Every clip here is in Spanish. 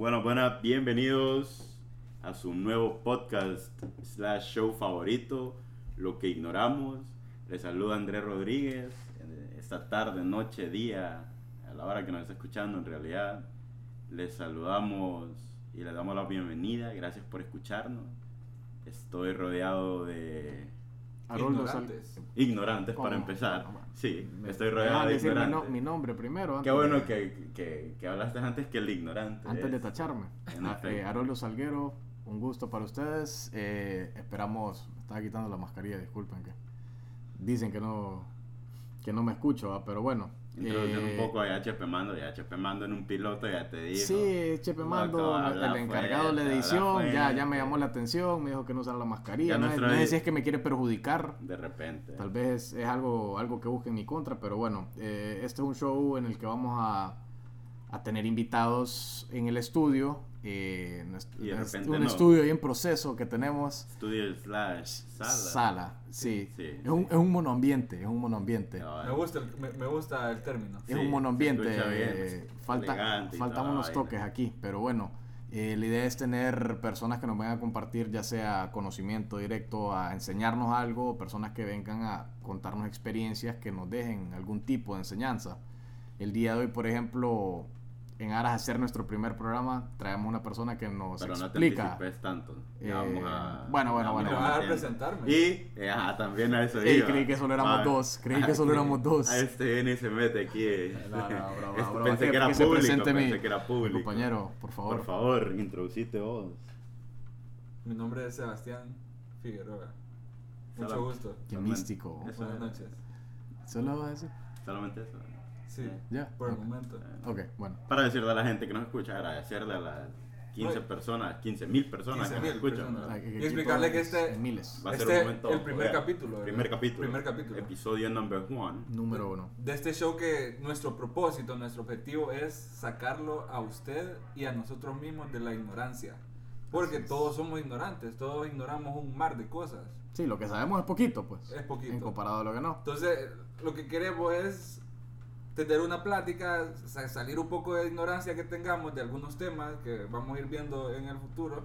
Buenas, buenas, bienvenidos a su nuevo podcast slash show favorito, Lo que ignoramos. Les saluda Andrés Rodríguez, esta tarde, noche, día, a la hora que nos está escuchando en realidad. Les saludamos y les damos la bienvenida, gracias por escucharnos. Estoy rodeado de Haroldo Sal- Ignorantes. ignorantes para empezar. ¿Cómo? Sí, estoy me rodeado de decir mi, no- ignorantes. mi nombre primero. Qué bueno de- que, que, que hablaste antes que el ignorante. Antes de tacharme. Ah, eh, Haroldo Salguero, un gusto para ustedes. Eh, esperamos, me estaba quitando la mascarilla, disculpen que dicen que no que no me escucho, ¿va? pero bueno. Introducir eh, un poco a HP Mando, y HP Mando en un piloto ya te dijo. Sí, No, Mando, el encargado de la edición, ya, ya me llamó la atención, me dijo que no usara la mascarilla. Ya No, es- nuestro no sé si es que me quiere perjudicar, De repente. Tal vez es algo, algo que busque en mi contra, pero bueno, eh, este es un show en el que vamos a, a tener invitados en el estudio. Eh, Y de repente un no. estudio ahí en proceso que tenemos. Studio slash sala. Sala, sí. Sí, es, un, sí. es un monoambiente, es un monoambiente. Me gusta, el, me, me gusta el término. Es Sí, un monoambiente. eh, falta, faltan unos vaina. toques aquí, pero bueno. eh, la idea es tener personas que nos vengan a compartir ya sea conocimiento directo, a enseñarnos algo, personas que vengan a contarnos experiencias que nos dejen algún tipo de enseñanza. El día de hoy, por ejemplo, en aras de hacer nuestro primer programa, traemos una persona que nos Pero no te explica. anticipes tanto. Eh, Ya vamos a. bueno, bueno, bueno, vamos vas a presentarme. Y, eh, ajá, también a eso iba. creí que solo éramos Ah, dos, creí que solo éramos dos. A este viene y se mete aquí. No, no, broma, Este, broma, pensé que- era público. mi- Pensé que era público. compañero, por favor. Por favor, introducite vos. Mi nombre es Sebastián Figueroa. Mucho Salam. gusto. Qué místico. Eso Buenas es. noches. ¿Solo vas a decir? Solamente eso. Sí. Ya. por el momento. Ok, bueno. Para decirle a la gente que nos escucha, agradecerle a las 15 No. personas, 15 mil personas que nos 15.000 escuchan. personas. Y explicarle que este- Miles. Va a ser Este un es momento. el primer joder. capítulo, ¿verdad? Primer capítulo. Primer capítulo. Episodio number one. Número uno. De este show que nuestro propósito, nuestro objetivo es sacarlo a usted y a nosotros mismos de la ignorancia. Porque todos somos ignorantes, todos ignoramos un mar de cosas. Sí, lo que sabemos es poquito, pues. Es poquito. En comparado a lo que no. Entonces, lo que queremos es tener una plática, sa- salir un poco de ignorancia que tengamos de algunos temas que vamos a ir viendo en el futuro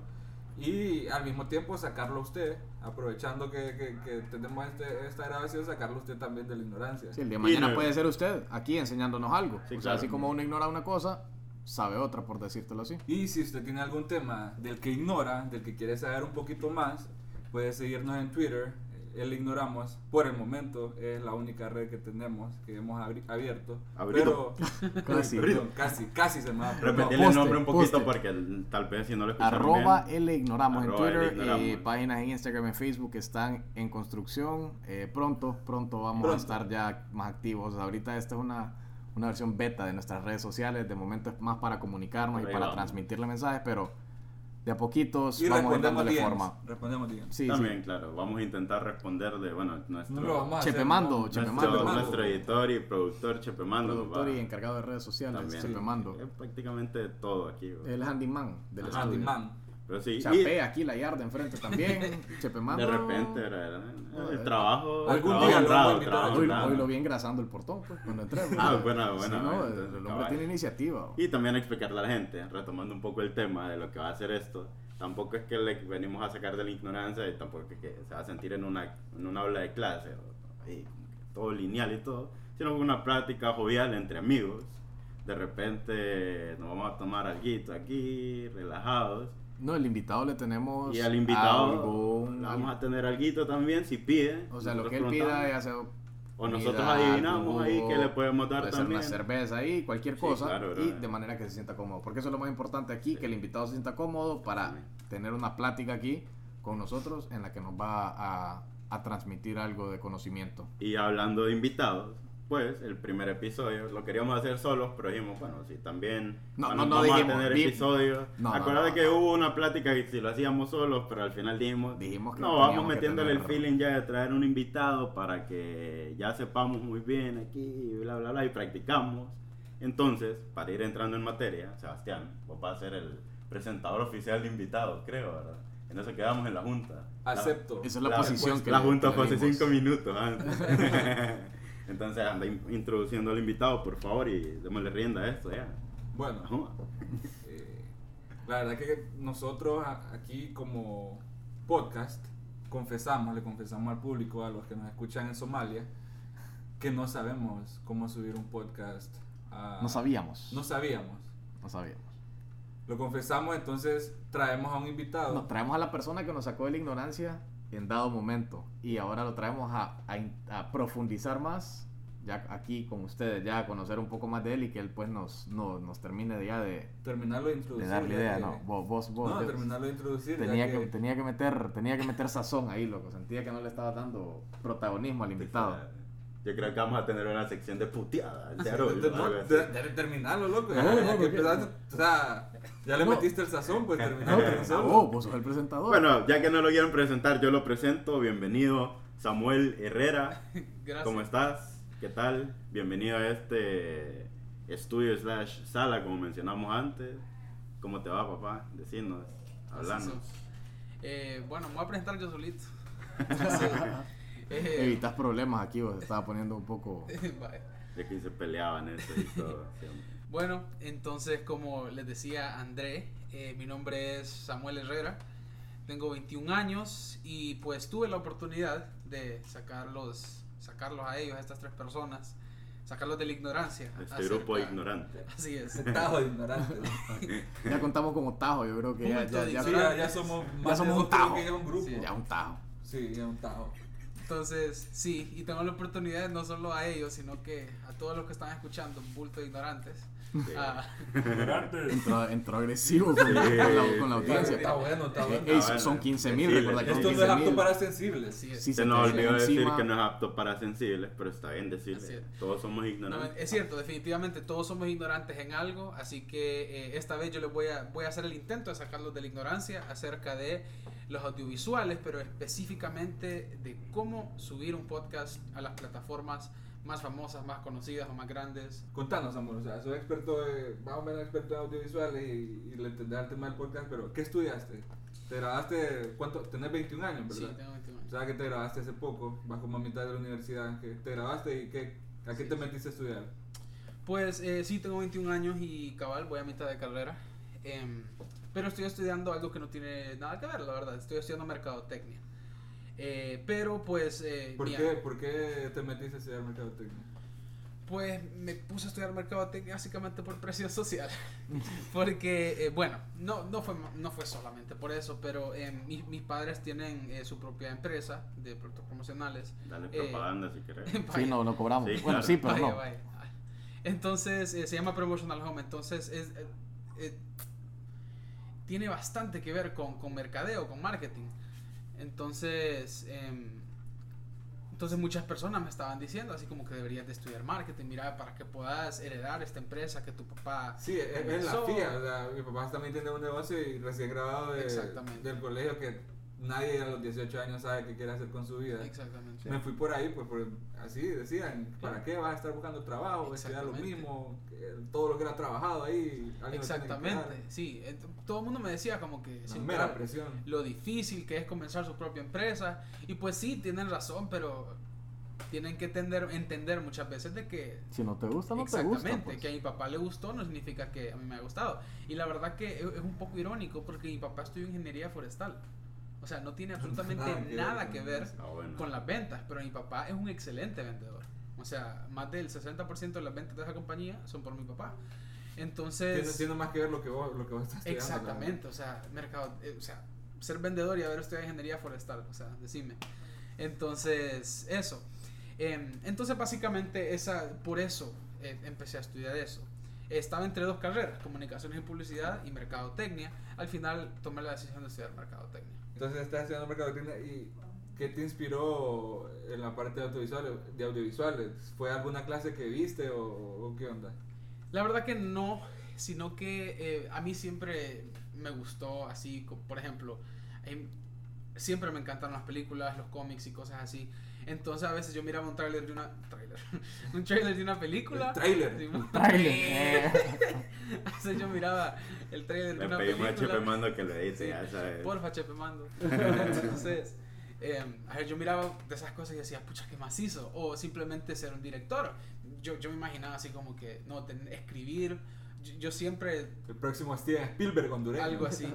y al mismo tiempo sacarlo a usted, aprovechando que, que- que tenemos este- esta grabación, sacarlo a usted también de la ignorancia. Sí, el día de mañana no- puede ser usted aquí enseñándonos algo. Sí, o sea, claro. así como uno ignora una cosa, sabe otra, por decírtelo así. Y si usted tiene algún tema del que ignora, del que quiere saber un poquito más, puede seguirnos en Twitter. El ignoramos por el momento, es la única red que tenemos, que hemos abri- abierto. Abrido. Pero Casi. Perdón, casi, casi se me va. Repetirle poste, el nombre un poquito poste. porque el- tal vez si no lo escucharon Arroba bien. L ignoramos en Arroba Twitter ignoramos. y páginas en Instagram y Facebook que están en construcción. Eh, pronto, pronto vamos a estar ya más activos. Ahorita esta es una, una versión beta de nuestras redes sociales. De momento es más para comunicarnos y para vamos. transmitirle mensajes, pero de a poquitos Y vamos dándole forma. Respondemos DMs. Sí, También, claro, vamos a intentar responder de, bueno, nuestro, No lo vamos a Chepe hacer, Mando, ¿no? Chepe nuestro, Mando. nuestro editor y productor Chepe sí. Mando. nos Productor va- y encargado de redes sociales, también. Chepe Mando. Es prácticamente todo aquí. güey. El handyman del Ajá, estudio. Handyman. Pero sí, y Chapé aquí la yarda enfrente también. Chepe de repente era, era- No, el trabajo. algún trabajo día honrado, trabajo Hoy, honrado. hoy lo vi engrasando el portón, pues, cuando entré. Ah, buena, buena, Sí, no, buena, el, el hombre tiene iniciativa. Y también explicarle a la gente, retomando un poco el tema de lo que va a ser esto, tampoco es que le venimos a sacar de la ignorancia y tampoco es que se va a sentir en una, en una aula de clase, ahí todo lineal y todo, sino una plática jovial entre amigos. De repente nos vamos a tomar algo aquí, relajados. No, el invitado le tenemos. Y al invitado algún- vamos a tener algo también si pide. O sea, lo que él pida, ya sea. O nosotros adivinamos ahí que le podemos dar puede ser una cerveza ahí, cualquier Sí, cosa. claro, y de manera que se sienta cómodo. Porque eso es lo más importante aquí, Sí. que el invitado se sienta cómodo para Sí. tener una plática aquí con nosotros en la que nos va a, a transmitir algo de conocimiento. Y hablando de invitados, pues el primer episodio lo queríamos hacer solos, pero dijimos, bueno, si también No, bueno, no, no vamos dijimos, a tener di- episodios. No, Acuérdate no, que no. hubo una plática que si lo hacíamos solos, pero al final dijimos, Dijimos que no, vamos metiéndole el feeling ya de traer un invitado para que ya sepamos muy bien aquí, bla, bla, bla, y practicamos. Entonces, para ir entrando en materia, Sebastián, vos vas a ser el presentador oficial de invitados, creo, ¿verdad? En eso quedamos en la junta. La- Acepto. Esa es la posición que la junta fue hace cinco minutos antes. Entonces anda in- introduciendo al invitado, por favor, y démosle rienda a esto ya. Bueno, eh, La verdad que nosotros aquí como podcast confesamos, le confesamos al público, a los que nos escuchan en Somalia, que no sabemos cómo subir un podcast. a- No sabíamos. No sabíamos. No sabíamos. Lo confesamos, entonces traemos a un invitado. No, traemos a la persona que nos sacó de la ignorancia en dado momento y ahora lo traemos a, a a profundizar más ya aquí con ustedes, ya a conocer un poco más de él y que él pues nos, no- nos termine de ya de, terminarlo de de introducir. darle ya idea, que- ¿no? Vos, vos, vos. No, de- terminarlo de introducir. tenía, que, tenía, que meter, tenía que meter sazón ahí, loco. Sentía que no le estaba dando protagonismo al invitado. Yo creo que vamos a tener una sección de puteadas. de de- de- de- de terminarlo, loco. Que o sea, ya le No. metiste el sazón, pues No, terminalo pero tú solo. vos, sos el presentador. Bueno, ya que no lo quieren presentar, yo lo presento. Bienvenido, Samuel Herrera. Gracias. ¿Cómo estás? ¿Qué tal? Bienvenido a este estudio slash sala, como mencionamos antes. ¿Cómo te va, papá? Así sos. Eh, bueno, me voy a presentar yo solito. Eh, Evitas problemas aquí, vos estaba poniendo un poco... De que se peleaban eso y todo. siempre. Bueno, entonces como les decía André, eh, mi nombre es Samuel Herrera, tengo 21 años y pues tuve la oportunidad de sacarlos, sacarlos a ellos, a estas tres personas, sacarlos de la ignorancia. Este grupo acerca- ignorante. Así es. Tajo de ignorante. Ya contamos como tajo, yo creo que ya, ya, de ya, Sí, ya, ya somos más ya somos de un tajo. que ya un grupo. Sí, ya un tajo. Sí, ya un tajo. Entonces, sí, y tengo la oportunidad no solo a ellos, sino que a todos los que están escuchando, un bulto de ignorantes, Sí. a- Entró, entró agresivo con, la, Sí, con la- con la sí, audiencia. Está bueno, está Eh, bueno. ey, Ah, bueno. son 15 mil, recuerda que Esto no es 15 apto para sensibles. Sí, Se se nos olvidó decir encima. que no es apto para sensibles, pero está bien decirle. es. Todos somos No, ignorantes. es cierto, definitivamente todos somos ignorantes en algo, así que eh, esta vez yo les voy a, voy a hacer el intento de sacarlos de la ignorancia acerca de los audiovisuales, pero específicamente de cómo subir un podcast a las plataformas más famosas, más conocidas o más grandes. Contanos, amor, o sea, soy experto, de, más o menos experto en audiovisuales y, y le entendés el tema del podcast, pero ¿qué estudiaste? ¿Te grabaste, cuánto? Tenés 21 años, Sí, ¿verdad? tengo 21 O años. sea, que te grabaste hace poco, como a mitad de la universidad, que te grabaste y qué, ¿a qué Sí, te sí. metiste a estudiar? Pues eh, sí, tengo 21 años y cabal, voy a mitad de carrera. Em, pero estoy estudiando algo que no tiene nada que ver, la verdad. Estoy estudiando mercadotecnia. Eh, pero pues... eh, ¿Por qué, ¿Por qué te metiste a estudiar mercadotecnia? Pues me puse a estudiar mercadotecnia básicamente por presión social. Porque, eh, bueno, no, no, fue, no fue solamente por eso, pero eh, mi- mis padres tienen eh, su propia empresa de productos promocionales. Dale Eh, propaganda si querés. Sí, no, no cobramos. Sí, bueno, claro. sí, pero vaya, no. vaya. Entonces, eh, se llama Promotional Home. Entonces, es, eh, eh, tiene bastante que ver con, con mercadeo, con marketing. Entonces, em, entonces muchas personas me estaban diciendo así como que deberías de estudiar marketing, mira, para que puedas heredar esta empresa que tu papá... Sí, es, es la. FIA, o sea, mi papá también tiene un negocio y recién graduado de- del colegio que nadie a los 18 años sabe qué quiere hacer con su vida. Exactamente. Me fui por ahí, pues por, así decían, ¿para qué vas a estar buscando trabajo? Estudiar lo Exactamente. mismo, todo lo que era trabajado ahí. Exactamente, sí. Todo el mundo me decía como que... Una sí, mera presión. lo difícil que es comenzar su propia empresa. Y pues sí, tienen razón, pero tienen que entender, entender muchas veces de que Si no te gusta, no te Exactamente, gusta. pues. que a mi papá le gustó no significa que a mí me ha gustado. Y la verdad que es es un poco irónico porque mi papá estudió ingeniería forestal. O sea, no tiene absolutamente Nada que ver nada con que ver Ah, bueno. con las ventas, pero mi papá es un excelente vendedor. O sea, más del 60% de las ventas de esa compañía son por mi papá. Entonces... Tiene, tiene más que ver lo que vos, lo que vos estás estudiando. Exactamente, o sea, mercado, eh, o sea, ser vendedor y haber estudiado ingeniería forestal, o sea, decime. Entonces, eso. Em, entonces, básicamente, esa, por eso eh, empecé a estudiar eso. Estaba entre dos carreras, comunicaciones y publicidad y mercadotecnia. Al final tomé la decisión de estudiar mercadotecnia. Entonces estás estudiando mercadotecnia y ¿qué te inspiró en la parte de audiovisuales? De audiovisuales? ¿Fue alguna clase que viste o, o qué onda? La verdad que no, sino que eh, a mí siempre me gustó así, por ejemplo, em, siempre me encantan las películas, los cómics y cosas así. Entonces a veces yo miraba un tráiler de una tráiler, un tráiler de una película. El tráiler. Tráiler. A veces yo miraba el tráiler de Le una pedimos a película. Chepe Mando que lo edite, Sí, ya sabes. Porfa, Chepe Mando. Entonces, eh, a ver, yo miraba de esas cosas y decía, pucha, qué macizo. O simplemente ser un director. Yo, yo me imaginaba así como que, no, ten- escribir. yo, yo siempre El próximo Steven Spielberg hondureño. algo así.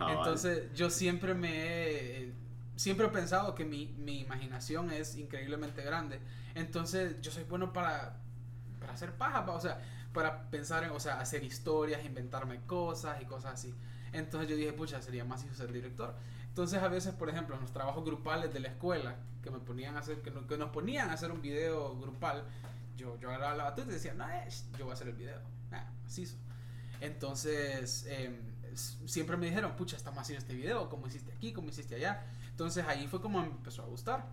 Entonces, yo siempre me he, siempre he pensado que mi, mi imaginación es increíblemente grande. Entonces, yo soy bueno para, para hacer paja, pa, o sea, para pensar en, o sea, hacer historias, inventarme cosas y cosas así. Entonces yo dije, pucha, sería más hijo ser director. Entonces a veces, por ejemplo, en los trabajos grupales de la escuela, que me ponían a hacer, que, que nos ponían a hacer un video grupal, yo, yo agarraba la batuta y decía, no, eh, yo voy a hacer el video. Nah, así. Entonces, em, siempre me dijeron, pucha, estamos haciendo este video, ¿cómo hiciste aquí? ¿Cómo hiciste allá? Entonces ahí fue como empezó a gustar.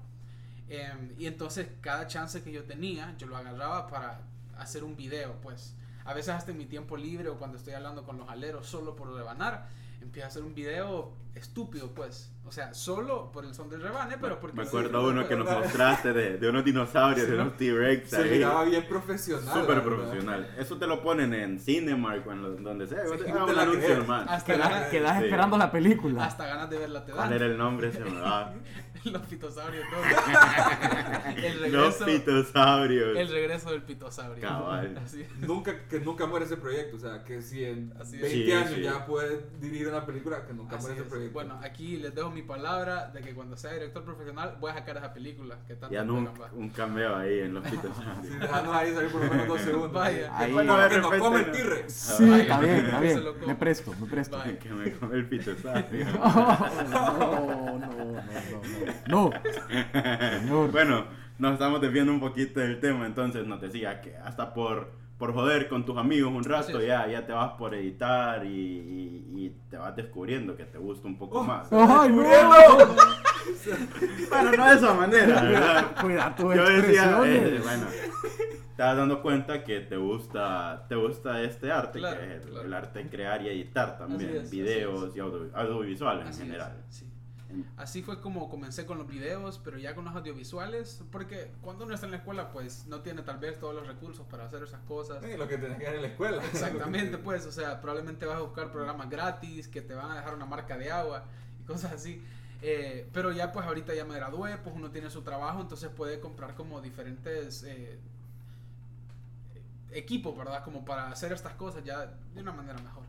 Em, y entonces cada chance que yo tenía, yo lo agarraba para hacer un video, pues. A veces hasta en mi tiempo libre o cuando estoy hablando con los aleros solo por rebanar, empiezo a hacer un video estúpido, pues. O sea, solo por el son del rebane, pero porque... Me sí, acuerdo uno que nos mostraste de, de unos dinosaurios, Sí, de ¿no? unos T-Rex Se ahí. miraba bien profesional. Súper profesional. Eso te lo ponen en Cinemark o en lo- donde sea. Sí, Ah, te un la anuncio. Hasta Quedas, Sí. esperando la película. hasta ganas de verla te ¿Cuál dan. era el nombre? Se me va. Los pitosaurios, todo. el, Los regreso, pitosaurios. el regreso del pitosaurio. Cabal. Así. Nunca, que nunca muere ese proyecto. O sea, que si en Así es. 20 Sí, años sí. ya puedes dirigir una película, que nunca Así muere ese es. proyecto. Bueno, aquí les dejo mi palabra de que cuando sea director profesional voy a sacar esa película que tanto Ya va. un cameo ahí en los Sí, pitosaurios. déjanos ahí salir por lo menos dos segundos. Vaya. Ahí- Bueno, de que nos come el no. T-Rex. Sí, Ay, está bien, está bien. Me presto, me presto. Vaya. que me come el pitosaurio. No, no, no, no, no. No, señor. bueno, nos estamos desviando un poquito del tema, entonces nos decía que hasta por, por joder con tus amigos un rato ya, ya te vas por editar y, y- y te vas descubriendo que te gusta un poco Oh. más. ¡Ay, no! Bueno, no de esa manera, ¿verdad? Cuida tus Yo decía, eh, bueno, te vas dando cuenta que te gusta, te gusta este arte, Claro, que es el, claro. el arte de crear y editar también, es, videos y audio- audiovisuales Así en es, general. sí. Así fue como comencé con los videos, pero ya con los audiovisuales, porque cuando uno está en la escuela, pues no tiene tal vez todos los recursos para hacer esas cosas. Sí, lo que tenés que hacer en la escuela. Exactamente, pues, o sea, probablemente vas a buscar programas gratis que te van a dejar una marca de agua y cosas así. Eh, pero ya, pues, ahorita ya me gradué, pues uno tiene su trabajo, entonces puede comprar como diferentes eh, equipos, ¿verdad? Como para hacer estas cosas ya de una manera mejor.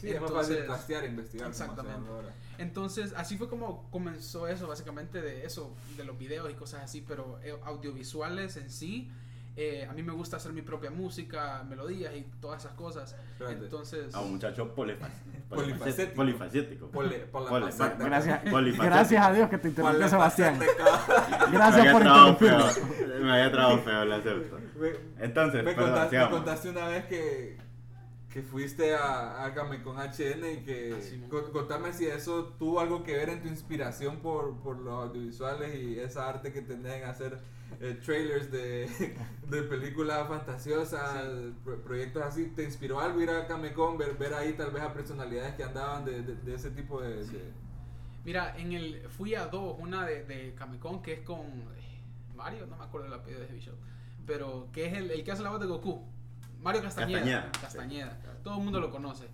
Sí, es más fácil e investigar. Exactamente. Entonces, así fue como comenzó eso, básicamente de eso, de los videos y cosas así, pero eh, audiovisuales en sí. eh, a mí me gusta hacer mi propia música, melodías y todas esas cosas. Espérate. Entonces, A un muchacho polifa- Polifacético. polifacético. Pasata. Gracias, Polifacético. gracias a Dios que te interrumpió Sebastián. Gracias había por interrumpirme. feo, Me había trabado feo, lo acepto. Me- Entonces, me, perdón, contaste, me contaste una vez que, que fuiste a, a Game con HN y que Ah, sí, mo. con- contame si eso tuvo algo que ver en tu inspiración por, por los audiovisuales y esa arte que tenés en hacer eh, trailers de, de películas fantasiosas, pro- proyectos así. ¿Te inspiró algo ir a Camecon, ver, ver ahí tal vez a personalidades que andaban de, de- de ese tipo de... Mira, en el fui a dos, una de, de Kamekon que es con eh, Mario, no me acuerdo el apellido de ese bicho, pero que es el, el que hace la voz de Goku, Mario Castañeda. Castañeda. Castañeda. Sí. Todo el mundo lo conoce.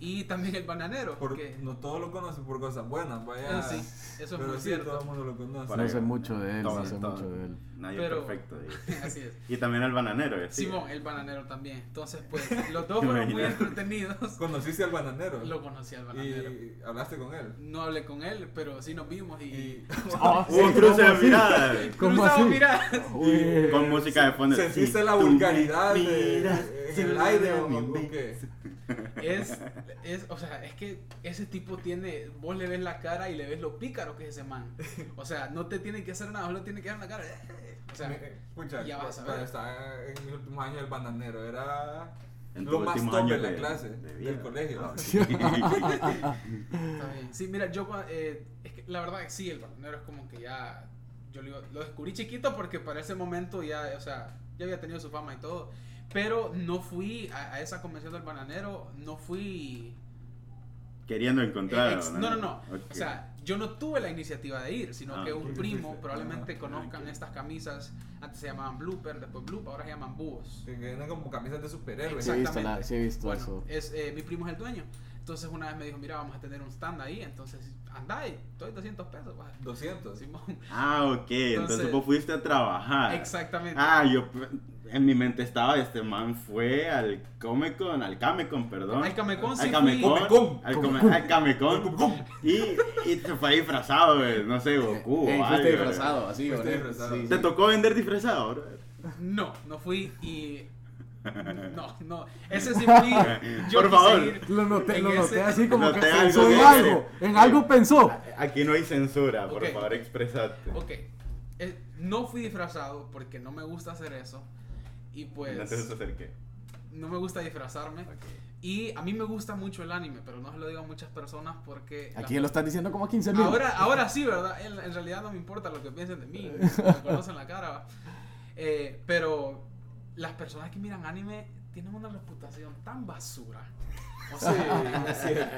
Y también el bananero, por- que no todos lo conocen por cosas buenas, vaya. Sí, eso es pero muy sí, todo cierto. el mundo lo conoce. Por No sé mucho de él, Todo, no sé todo. mucho de él. Nadie Pero- perfecto. dice. Así es. Y también el bananero. sí. Simón, el bananero también. Entonces, pues, los dos fueron muy entretenidos. ¿Conociste al bananero? Lo conocí al bananero. y hablaste con él. No hablé con él, pero sí nos vimos y... Y Ah, Hubo un sí, cruce ¿cómo de miradas. ¿Cómo Cruzamos así? miradas. Uy. Con música de fondo. ¿Sentiste Sí, la vulgaridad de, miras, en el aire o, o qué? Es, es, o sea, es que ese tipo tiene, vos le ves la cara y le ves lo pícaro que es ese man. O sea, no te tiene que hacer nada, solo tiene que dar la cara. O sea, Me- Pucha, ya vas a ver. estaba en mis últimos años el bananero era En lo más top en la de- clase de del colegio. Ah. Sí, mira, yo, eh, es que la verdad que sí, el bananero es como que ya, yo lo, lo descubrí chiquito porque para ese momento ya, o sea, ya había tenido su fama y todo. Pero no fui a, a esa convención del bananero, no fui Queriendo encontrar. Ex- no, no, no. Ok. O sea, yo no tuve la iniciativa de ir, sino Ah, que un ¿Qué primo, probablemente conozcan Ah, ok. estas camisas. Antes se llamaban blooper, después bloop, ahora se llaman búhos. Que vienen como camisas de superhéroes. Sí, he visto la- sí he visto bueno, eso. Es, eh, mi primo es el dueño. Entonces una vez me dijo, mira, vamos a tener un stand ahí. Entonces, anda y doy 200 pesos. va. 200. Simón. Ah, ok. Entonces, Entonces- vos fuiste a trabajar. Exactamente. Ah, yo. En mi mente estaba, este man fue al Comic Con, al Camecon, perdón. Al Camecon sí al. Camecon, Comecon. al, Camecon, y, y se fue disfrazado, güey, no sé, Goku Ey, o fuiste algo, disfrazado, así, Fuiste disfrazado. Sí, ¿Te sí. tocó vender disfrazado, bro? No, no fui y. No, no. Ese sí fui. Yo Por favor. ir Lo noté, en lo ese- noté así como que Noté pensó algo en que- algo, en algo pensó. Aquí no hay censura, por Ok. favor, expresate. Ok. eh, no fui disfrazado porque no me gusta hacer eso. Y pues. No me gusta disfrazarme. Y a mí me gusta mucho el anime, pero no se lo digo a muchas personas porque. Aquí lo estás diciendo como a 15 mil. Ahora, ahora sí, ¿verdad? En, en realidad no me importa lo que piensen de mí. Me conocen la cara. Eh, pero las personas que miran anime tienen una reputación tan basura.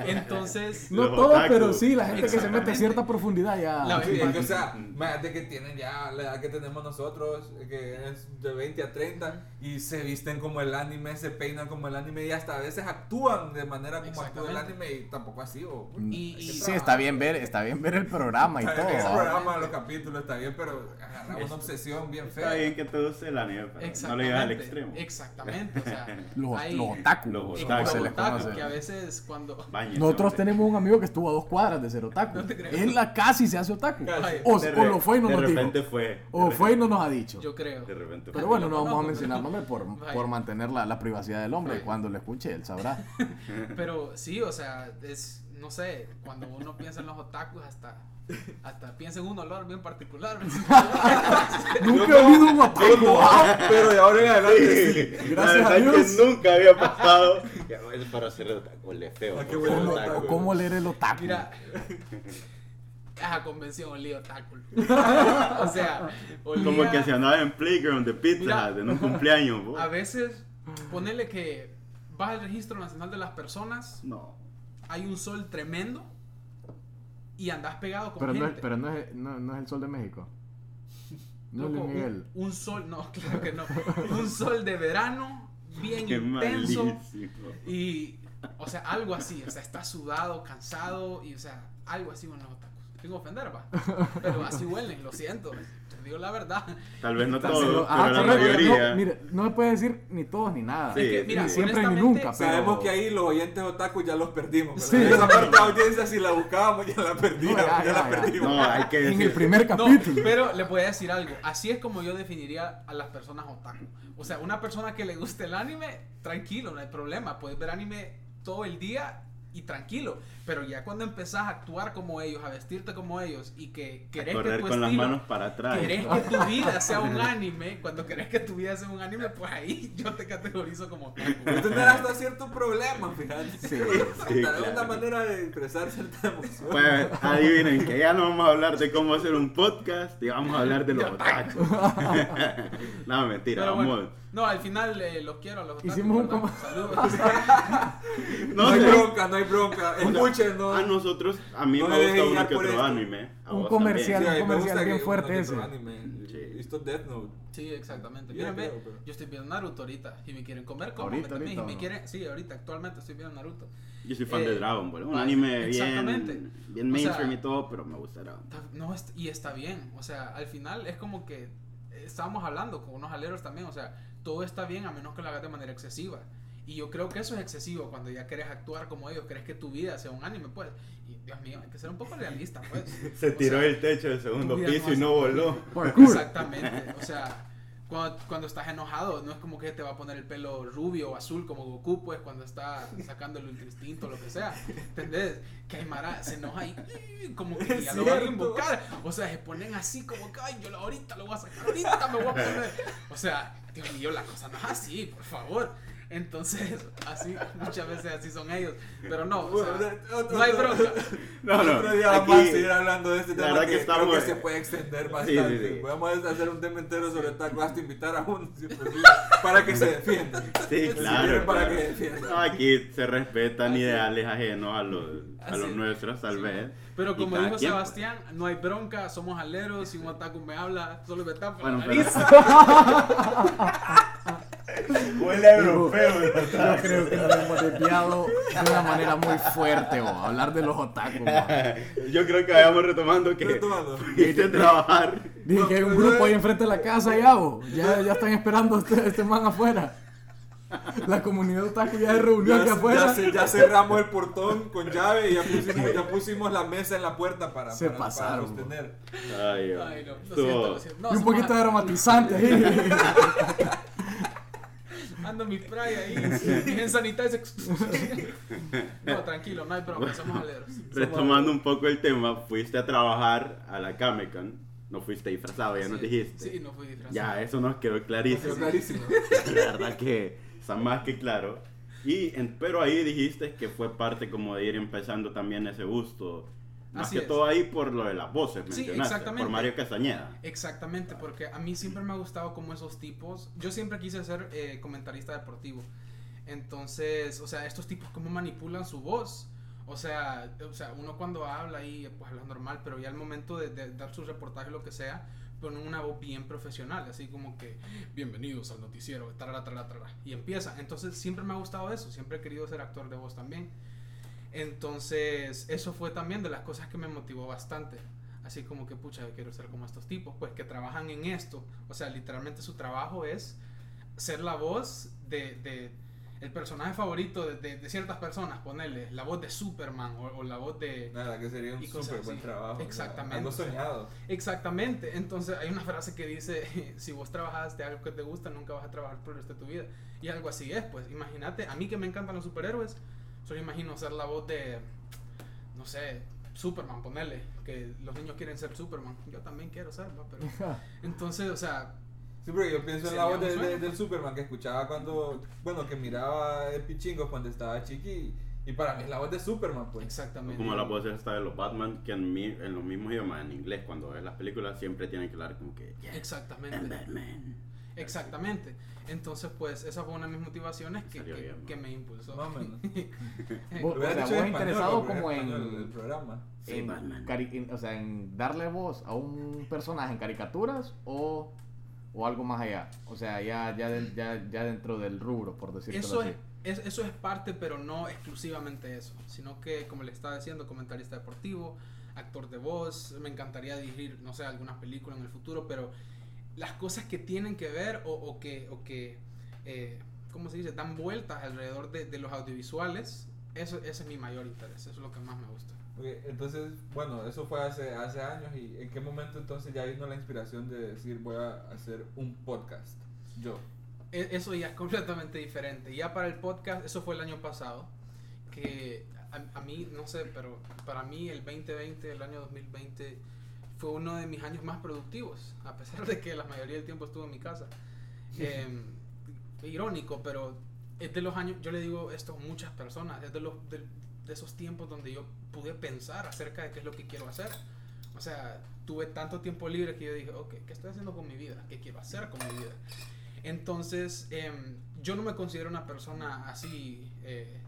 Entonces. No Los todo, otaku. pero sí, la gente que se mete a cierta profundidad ya. La- Sí, es que, o sea, más de que tienen ya la edad que tenemos nosotros, que es de 20 a 30, y se visten como el anime, se peinan como el anime, y hasta a veces actúan de manera como actúa el anime, y tampoco así. O, Y- y- sí, está bien ver, está bien ver el programa y Está todo. bien, ¿va? programa, los capítulos, está bien, pero agarra una obsesión bien Está fea. bien que te guste el anime, pero no le llegas al extremo. Exactamente. O sea, Los, hay- los otaku, Los como otaku. se les conoce. Que a veces cuando. Nosotros hombre. tenemos un amigo que estuvo a dos cuadras de ser otaku. No te creo. Él la casi se hace otaku. O, o lo fue y no de nos dijo. repente fue. de O fue y no nos ha dicho. Yo creo. De repente Pero bueno, no vamos a mencionar nombre por, por mantener la, la privacidad del hombre. Vaya. Cuando lo escuche, él sabrá. Pero sí, o sea, es, no sé, cuando uno piensa en los otakus, hasta, hasta piensa en un olor bien particular. Nunca he oído un otaku. Pero de ahora en adelante sí. Gracias a Dios. que nunca había pasado. Ya, Es para ser otaku, huele feo. Ah. ¿Cómo leer el otaku? Mira, a convención olía otaku. o sea, olía, Como que se andaba en Playground de Pizza Mira. En un cumpleaños. a veces, ponerle que vas al registro nacional de las personas, No. hay un sol tremendo y andas pegado con Pero, no es, gente. pero no, es, no, no es el sol de México. No es Loco, Luis un, Miguel. un sol, no, claro que no. Un sol de verano, bien Qué intenso. malísimo. Y, o sea, algo así, o sea, está sudado, cansado y, o sea, algo así con los Tengo ofender, va. Pero así huelen, lo siento. Te digo la verdad. Tal vez no todos, ah, pero la mayoría. No, mire, no me puede decir ni todos ni nada. Sí, Es que, mira, ni siempre ni nunca. Pero... Sabemos que ahí los oyentes otaku ya los perdimos. Sí. Esa parte de audiencia, si la buscábamos, ya la perdíamos. No, ya, ya, la ya, perdimos. No, hay que En decir. el primer No, capítulo. pero le voy a decir algo. Así es como yo definiría a las personas otaku. O sea, una persona que le guste el anime, tranquilo, no hay problema. Puedes ver anime todo el día y tranquilo. Pero ya cuando empezás a actuar como ellos, a vestirte como ellos y que querés que tu con las estilo- manos para atrás. querés que tu vida sea un anime, cuando querés que tu vida sea un anime, pues ahí yo te categorizo como. Puede tener hasta cierto problema, fíjate. Sí, sí, Hasta claro. una manera de expresar cierta emoción. Pues adivinen que ya no vamos a hablar de cómo hacer un podcast y vamos a hablar de los otakus. no, mentira, Pero vamos. bueno, no, al final eh, los quiero a los otakus. Hicimos un Saludos. No, No hay bronca, no hay bronca. No. A nosotros, a mí No me gusta uno que otro esto. anime. A Un comercial. Sí, me comercial bien fuerte ese. Visto Death Note. Sí, exactamente. Ve, creo, pero- yo estoy viendo Naruto ahorita y me quieren comer como Ahorita, también. ahorita, y me quieren, sí, ahorita actualmente estoy viendo Naruto. Yo soy fan Eh, de Dragon Ball. Un anime exactamente. bien, bien O sea, mainstream y todo, pero me gusta Dragon Ball. No, y está bien. O sea, al final es como que eh, estábamos hablando con unos aleros también. O sea, todo está bien a menos que lo hagas de manera excesiva. Y yo creo que eso es excesivo cuando ya quieres actuar como ellos, crees que tu vida sea un anime, pues. Y Dios mío, hay que ser un poco realista, pues. Se O tiró sea, el techo del segundo piso no y no voló. Parkour. Exactamente. O sea, cuando, cuando estás enojado, no es como que te va a poner el pelo rubio o azul como Goku, pues cuando está sacando el ultra instinto o lo que sea. ¿Entendés? Que hay Mara se enoja y y como que ya lo van a invocar. O sea, se ponen así como que, ay, yo ahorita lo voy a sacar, ahorita me voy a poner. O sea, Dios mío, la cosa no es así, por favor. Entonces, así, muchas veces así son ellos. Pero no, o sea, no hay bronca. No, no. Otro día aquí- vamos a seguir hablando de este la tema verdad que, que estamos- creo que se puede extender bastante. sí, sí. Podemos hacer un tema entero sobre taco hasta invitar a uno para que se defienda. Sí, claro. para claro. que defienda. Aquí se respetan Así. ideales ajenos a los, a los nuestros, tal Sí. vez. Pero como dijo quien, pues. Sebastián, no hay bronca, somos aleros, si un ataco me habla, solo me tapa Bueno, la pero- nariz. Huele a europeo. Yo creo que nos hemos desviado de una manera muy fuerte, o hablar de los otakus. bo. Yo creo que vayamos retomando que Retomando. fuiste a trabajar. Dije que hay un grupo ahí enfrente de la casa ya, bo. ya, ya están esperando a este, este man afuera. La comunidad otaku ya se reunió Ya, aquí ya afuera. ce- ya cerramos el portón con llave y ya pusimos, ya pusimos la mesa en la puerta para, Se para, para pasaron, sostener. Ay, Ay, no, lo siento, lo siento. No, Y un poquito a- de dramatizante ahí. Ando mi spray ahí, bien sanitizer. No, tranquilo, no hay problema, somos aleros. Retomando un poco el tema, fuiste a trabajar a la Camecan. No fuiste disfrazado, ya nos Sí, dijiste. Sí, no fui disfrazado. Ya, eso nos quedó Quedó clarísimo. clarísimo. La verdad que está más que claro. Y, en- pero ahí dijiste que fue parte como de ir empezando también ese gusto. Más Así que es. todo ahí por lo de las voces, Sí, mencionaste. exactamente. Por Mario Castañeda. Exactamente, porque a mí siempre me ha gustado como esos tipos. Yo siempre quise ser eh, comentarista deportivo. Entonces, o sea, estos tipos cómo manipulan su voz. O sea, o sea, uno cuando habla ahí, pues habla normal, pero ya al momento de, de dar su reportaje, lo que sea, ponen una voz bien profesional, así como que, bienvenidos al noticiero, tarara, tarara, tarara", y empieza. Entonces, siempre me ha gustado eso, siempre he querido ser actor de voz también. Entonces, eso fue también de las cosas que me motivó bastante. Así como que, pucha, yo quiero ser como estos tipos, pues que trabajan en esto. O sea, literalmente su trabajo es ser la voz de, de el personaje favorito de, de- de ciertas personas, ponerle la voz de Superman o, o la voz de... Nada, que sería un súper buen trabajo. Exactamente. Algo soñado. Exactamente. Entonces hay una frase que dice, si vos trabajas de algo que te gusta, nunca vas a trabajar por el resto de tu vida. Y algo así es, pues. Imagínate, a mí que me encantan los superhéroes, solo imagino ser la voz de, no sé, Superman, ponerle, que los niños quieren ser Superman. Yo también quiero ser, ¿va? pero... Entonces, o sea, Sí, porque yo pienso en la voz de- de- del Superman que escuchaba cuando, bueno, que miraba el pichingo cuando estaba chiqui. Y para mí es la voz de Superman, pues. exactamente. Como la voz esta de los Batman, que en, mi- en los mismos idiomas, en inglés, cuando ves las películas, siempre tienen que hablar como que. "Yeah, Exactamente. Batman". Exactamente. Entonces, pues, esa fue una de mis motivaciones que, que- bien, ¿no? que me impulsó. Más o menos. Vos- o sea, vos interesado como en- el programa. Sí, en, en- o sea, en darle voz a un personaje en caricaturas o, o algo más allá. O sea, ya, ya, de- ya, ya dentro del rubro, por decirlo Eso así. es, es- eso es parte, pero no exclusivamente eso, sino que, como le estaba diciendo, comentarista deportivo, actor de voz, me encantaría dirigir, no sé, algunas películas en el futuro, pero las cosas que tienen que ver o, o que, o que eh, ¿cómo se dice?, dan vueltas alrededor de, de los audiovisuales, eso, ese es mi mayor interés, eso es lo que más me gusta. Ok, entonces, bueno, eso fue hace, hace años. ¿Y en qué momento entonces ya vino la inspiración de decir voy a hacer un podcast? Yo. E- Eso ya es completamente diferente. Ya para el podcast, eso fue el año pasado, que a, a mí, no sé, pero para mí el 2020, el año 2020, fue uno de mis años más productivos, a pesar de que la mayoría del tiempo estuve en mi casa. Eh, irónico, pero es de los años, yo le digo esto a muchas personas, es de, los, de, de esos tiempos donde yo pude pensar acerca de qué es lo que quiero hacer. O sea, tuve tanto tiempo libre que yo dije, ok, ¿qué estoy haciendo con mi vida? ¿Qué quiero hacer con mi vida? Entonces, em, yo no me considero una persona así eh,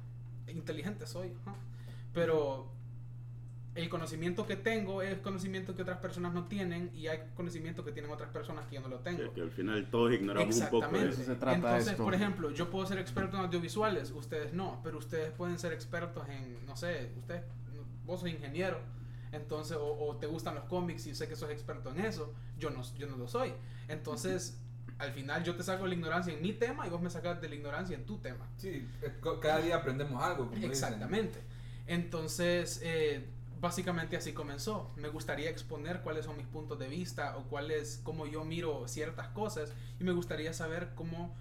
inteligente, soy, ¿no? pero el conocimiento que tengo es conocimiento que otras personas no tienen y hay conocimiento que tienen otras personas que yo no lo tengo. Que, que al final todos ignoramos un poco de eso se trata Entonces, esto. por ejemplo, yo puedo ser experto en audiovisuales, ustedes no, pero ustedes pueden ser expertos en, no sé, usted, vos sos ingeniero, entonces, o, o te gustan los cómics y sé que sos experto en eso, yo no, yo no lo soy. Entonces, al final yo te saco de la ignorancia en mi tema y vos me sacas de la ignorancia en tu tema. Sí, eh, cada día aprendemos algo. como dicen. Exactamente. Entonces, eh, básicamente así comenzó. Me gustaría exponer cuáles son mis puntos de vista o cuáles, cómo yo miro ciertas cosas y me gustaría saber cómo,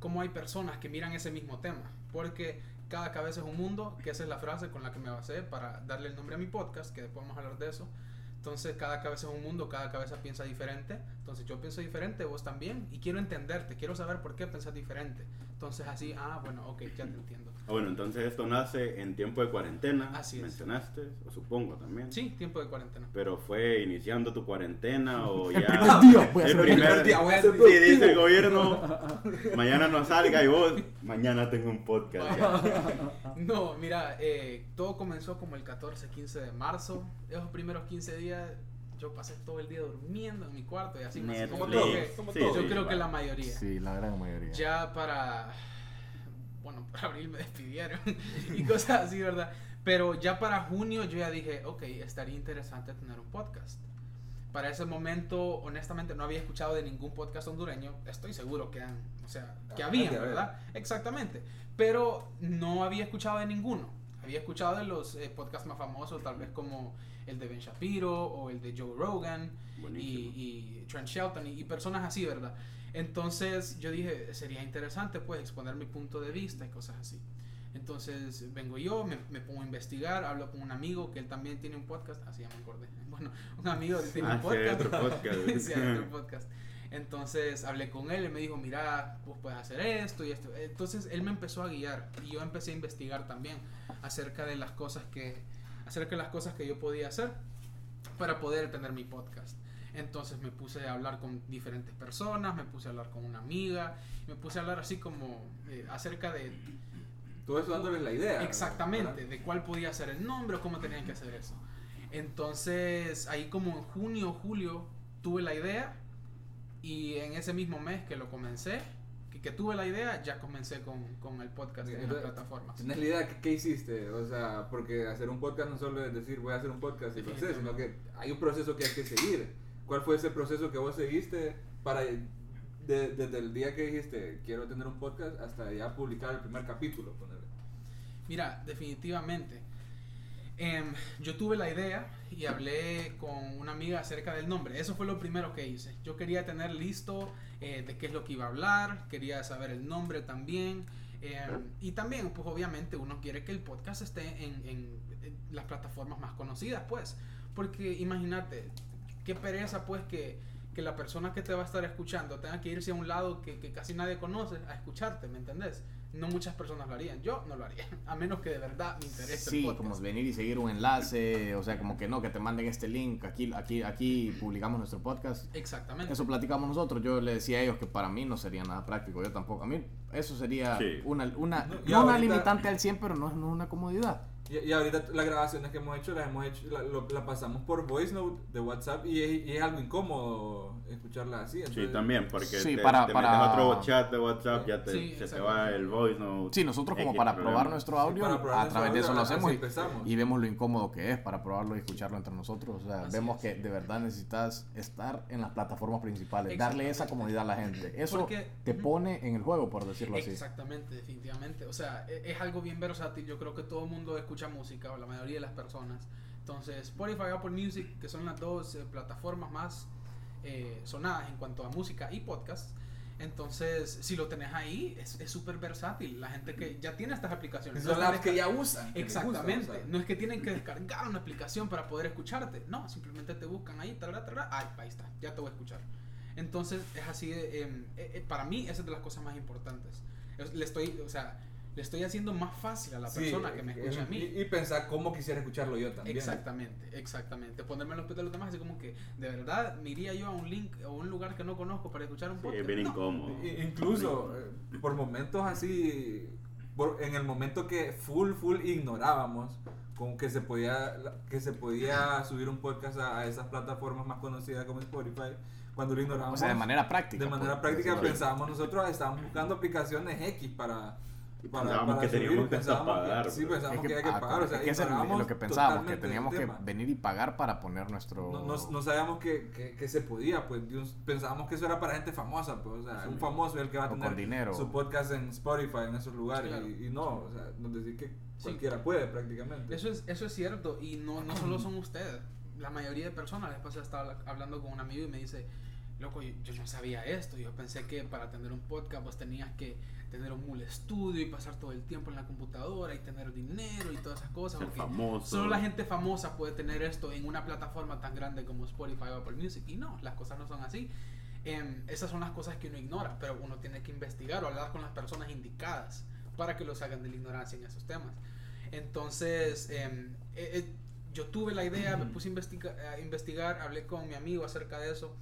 cómo hay personas que miran ese mismo tema. Porque cada cabeza es un mundo, que esa es la frase con la que me basé para darle el nombre a mi podcast, que después vamos a hablar de eso. Entonces, cada cabeza es un mundo, cada cabeza piensa diferente. Entonces, yo pienso diferente, vos también. Y quiero entenderte, quiero saber por qué pensás diferente. Entonces, así, ah, bueno, ok, ya te entiendo. Ah, bueno, entonces esto nace en tiempo de cuarentena. Así es. Mencionaste, o supongo también. Sí, tiempo de cuarentena. Pero fue iniciando tu cuarentena o ya. primer día, voy a el primer primer día, voy a ser dice el gobierno, mañana no salga y vos, mañana tengo un podcast. No, mira, eh, todo comenzó como el 14, 15 de marzo. Esos primeros 15 días yo pasé todo el día durmiendo en mi cuarto y así. más Netflix. como que- como Sí, todos. yo sí, creo que la mayoría. Sí, la gran mayoría. Ya para. Bueno, para abril me despidieron y cosas así, ¿verdad? Pero ya para junio yo ya dije, ok, estaría interesante tener un podcast. Para ese momento, honestamente, no había escuchado de ningún podcast hondureño. Estoy seguro que han, o sea, que Ah, habían. ¿verdad? Exactamente. Pero no había escuchado de ninguno. Había escuchado de los eh, podcasts más famosos, tal vez como el de Ben Shapiro o el de Joe Rogan y, y Trent Shelton y, y personas así, ¿verdad? Entonces yo dije, sería interesante pues exponer mi punto de vista y cosas así. Entonces vengo yo, me, me pongo a investigar, hablo con un amigo que él también tiene un podcast, así ya me acordé. Bueno, un amigo que tiene Ah, un podcast. otro podcast. Sí, otro podcast. Entonces hablé con él y me dijo, mira, vos puedes hacer esto y esto. Entonces él me empezó a guiar y yo empecé a investigar también acerca de las cosas que, acerca de las cosas que yo podía hacer para poder tener mi podcast. Entonces me puse a hablar con diferentes personas, me puse a hablar con una amiga, me puse a hablar así como eh, acerca de Todo eso dándoles la idea. exactamente ¿verdad? de cuál podía ser el nombre o cómo tenían que hacer eso. Entonces ahí como en junio julio tuve la idea y en ese mismo mes que lo comencé, que, tuve la idea, ya comencé con, con el podcast en las plataformas. ¿Tenés la idea? ¿Qué, qué hiciste? O sea, porque hacer un podcast no solo es decir voy a hacer un podcast y lo haces, sino que hay un proceso que hay que seguir. ¿Cuál fue ese proceso que vos seguiste para de- desde el día que dijiste quiero tener un podcast hasta ya publicar el primer capítulo? ponerle? Mira, definitivamente. Em, yo tuve la idea y hablé con una amiga acerca del nombre. Eso fue lo primero que hice. Yo quería tener listo eh, de qué es lo que iba a hablar, quería saber el nombre también. em, y también, pues obviamente uno quiere que el podcast esté en, las plataformas más conocidas, pues. Porque imagínate, qué pereza, pues, que, que la persona que te va a estar escuchando tenga que irse a un lado que, que casi nadie conoce a escucharte, ¿me entendés? No muchas personas lo harían. Yo no lo haría, a menos que de verdad me interese el Sí, podcast. como venir y seguir un enlace, o sea, como que no, que te manden este link, aquí, aquí, aquí publicamos nuestro podcast. Exactamente. Eso platicamos nosotros, yo le decía a ellos que para mí no sería nada práctico, yo tampoco, a mí eso sería Sí. una, una, No, no, y una ahorita- limitante al 100, pero no es no es una comodidad. Y, y ahorita las grabaciones que hemos hecho las hemos hecho, la, lo- la pasamos por voice note de WhatsApp y es, y es algo incómodo escucharla así. Sí, entonces- también, porque Sí, te, para- te para- metes otro chat de WhatsApp, ya te, Sí, se te va el voice note. Sí, nosotros como para problema. probar nuestro audio, para probar a través de audio, eso lo hacemos y, empezamos. y vemos lo incómodo que es para probarlo y escucharlo entre nosotros. O sea, Así vemos es. que de verdad necesitas estar en las plataformas principales, darle esa comodidad a la gente. Eso Porque- te pone en el juego, por decirlo así. Exactamente, definitivamente. O sea, e- es, algo bien versátil. Yo creo que todo el mundo escucha música, o la mayoría de las personas. Entonces, Spotify, Apple Music, que son las dos eh, plataformas más eh, sonadas en cuanto a música y podcast. Entonces, si lo tenés ahí, es súper versátil. La gente que ya tiene estas aplicaciones. Son no las que ya usan. gusta Exactamente. No es que tienen que descargar una aplicación para poder escucharte. No, simplemente te buscan ahí, tarara, tarara, ay, ahí está, ya te voy a escuchar. Entonces es así, de, em, eh, eh, para mí esa es de las cosas más importantes. Es- Le estoy, o sea, le estoy haciendo más fácil a la Sí, persona que me escucha a y, mí. y pensar cómo quisiera escucharlo yo también. Exactamente, exactamente. Ponerme en los pies de los demás, así como que, de verdad, me iría yo a un link o un lugar que no conozco para escuchar un Sí, podcast. es bien No. incómodo. I- Incluso eh, por momentos así, por- en el momento que full, full ignorábamos como que se podía que se podía subir un podcast a, a esas plataformas más conocidas como Spotify, cuando lo ignorábamos. O sea, de manera práctica. de manera por práctica pensábamos nosotros, estábamos buscando aplicaciones X para... Y pensábamos que teníamos que hasta pensábamos pagar, Sí, pensábamos Es que, que, había que pagar, o sea, es que eso es ignorábamos lo que pensábamos, que teníamos que tema. venir y pagar para poner nuestro... No, no, no sabíamos que, que, que se podía, pues Dios- pensábamos que eso era para gente famosa, pues, o sea, Sí. un famoso es el que va a tener dinero. su podcast en Spotify, en esos lugares, Claro. y, y no, o sea, nos decir que Sí. cualquiera puede prácticamente. Eso es, eso es cierto y no, no solo son ustedes. La mayoría de personas, después estaba hablando con un amigo y me dice, loco, yo, yo no sabía esto. Yo pensé que para tener un podcast vos tenías que tener un mule estudio y pasar todo el tiempo en la computadora y tener dinero y todas esas cosas. Ser famoso. Solo la gente famosa puede tener esto en una plataforma tan grande como Spotify o Apple Music. Y no, las cosas no son así. Em, esas son las cosas que uno ignora, pero uno tiene que investigar o hablar con las personas indicadas para que lo saquen de la ignorancia en esos temas. Entonces, em, eh, eh, yo tuve la idea, me puse a, investiga- a investigar, hablé con mi amigo acerca de eso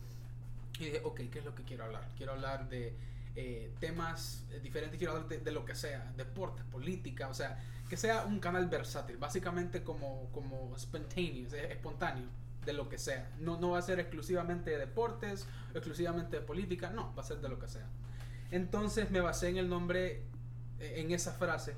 y dije, ok, ¿qué es lo que quiero hablar? Quiero hablar de eh, temas eh, diferentes, quiero hablar de, de lo que sea, deportes, política, o sea, que sea un canal versátil, básicamente como, como spontaneous, eh, espontáneo, de lo que sea. No, no va a ser exclusivamente de deportes, exclusivamente de política, no, va a ser de lo que sea. Entonces me basé en el nombre, eh, en esa frase,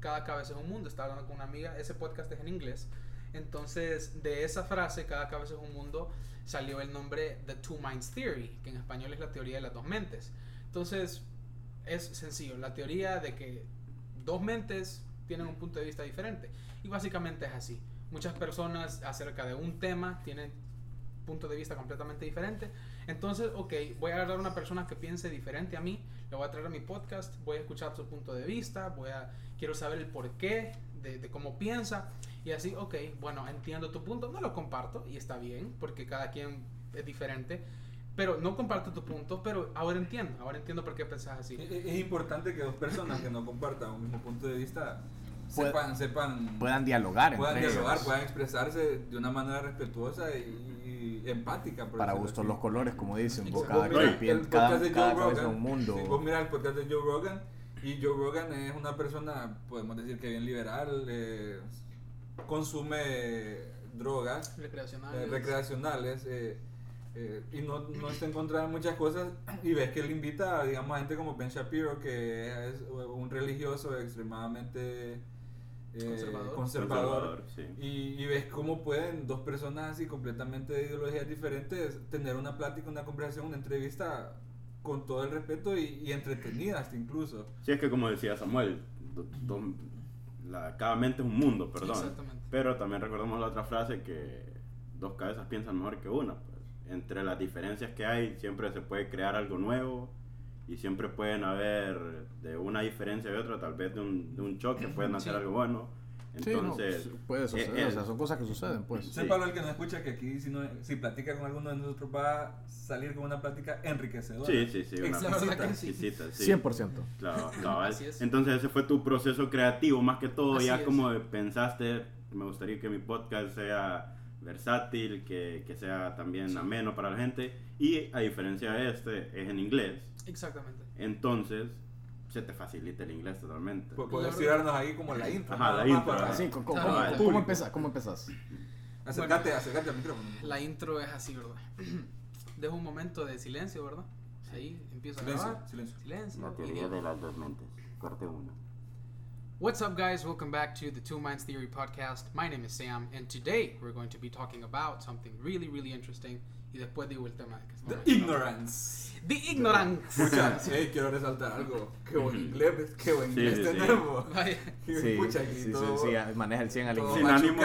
cada cabeza es un mundo. Estaba hablando con una amiga, ese podcast es en inglés. Entonces, de esa frase, cada cabeza es un mundo, salió el nombre The Two Minds Theory, que en español es la teoría de las dos mentes. Entonces, es sencillo, la teoría de que dos mentes tienen un punto de vista diferente. Y básicamente es así. Muchas personas acerca de un tema tienen punto de vista completamente diferente. Entonces, ok, voy a agarrar a una persona que piense diferente a mí, le voy a traer a mi podcast, voy a escuchar su punto de vista, voy a, quiero saber el porqué de, de cómo piensa. Y así, ok, bueno, entiendo tu punto, no lo comparto y está bien, porque cada quien es diferente. Pero no comparto tu punto, pero ahora entiendo, ahora entiendo por qué pensás así. Es, es importante que dos personas que no compartan un mismo punto de vista sepan, sepan, Puedan dialogar puedan entre dialogar, ellos. puedan expresarse de una manera respetuosa y, y empática. Para gustos los colores, como dicen. Cada, Vos mirás quien pien- el cada, podcast de cada Joe cabeza es Rogan, un mundo. sí, vos mirás el podcast de Joe Rogan y Joe Rogan es una persona, podemos decir que bien liberal, eh, consume drogas Recreacional. eh, recreacionales eh, eh, y no, no está en contra de muchas cosas y ves que él invita digamos a gente como Ben Shapiro que es un religioso extremadamente eh, Conservador. conservador, sí. y, y ves cómo pueden dos personas así completamente de ideologías diferentes tener una plática, una conversación, una entrevista con todo el respeto y, y entretenida hasta incluso. Sí, es que como decía Samuel, do- do- la- cada mente es un mundo, perdón. Exactamente. Pero también recordemos la otra frase que dos cabezas piensan mejor que una. Entre las diferencias que hay siempre se puede crear algo nuevo y siempre pueden haber de una diferencia y otra, tal vez de un, de un choque, pueden hacer Sí. algo bueno. Sí, no, Entonces, puede suceder, eh, o sea, eh, son cosas que suceden, pues. Sí. Sepa el que nos escucha que aquí si, no, si platica con alguno de nosotros va a salir con una plática enriquecedora. Sí, sí, sí, una La verdad que sí. exquisita, sí. 100%. Claro, es. Entonces ese fue tu proceso creativo, más que todo, Así ya es. como pensaste, me gustaría que mi podcast sea versátil, que, que sea también Sí. ameno para la gente, y a diferencia de este, es en inglés, Exactamente. entonces se te facilita el inglés totalmente. Pu- La Puedes tirarnos ahí como la intro. Ajá, la intro, para- ¿cómo, cómo, Cabal. cómo, cómo empezás? ¿Cómo empezás? Acércate, acércate al micrófono. La intro es así, ¿verdad? Dejo un momento de silencio, ¿verdad? Ahí empiezo a Silencio, grabar. silencio. Silencio. y ya. de las dos mentes, corte uno. What's up, guys? Welcome back to the Two Minds Theory podcast. My name is Sam, and today we're going to be talking about something really, really interesting. Y después digo el tema de que The ignorance. The ignorance. Pucha, hey, quiero resaltar algo. Qué buen inglés, qué buen inglés sí, tenemos. Sí, sí, aquí sí, todo- sí, maneja el 100 al inglés. Sin ánimo,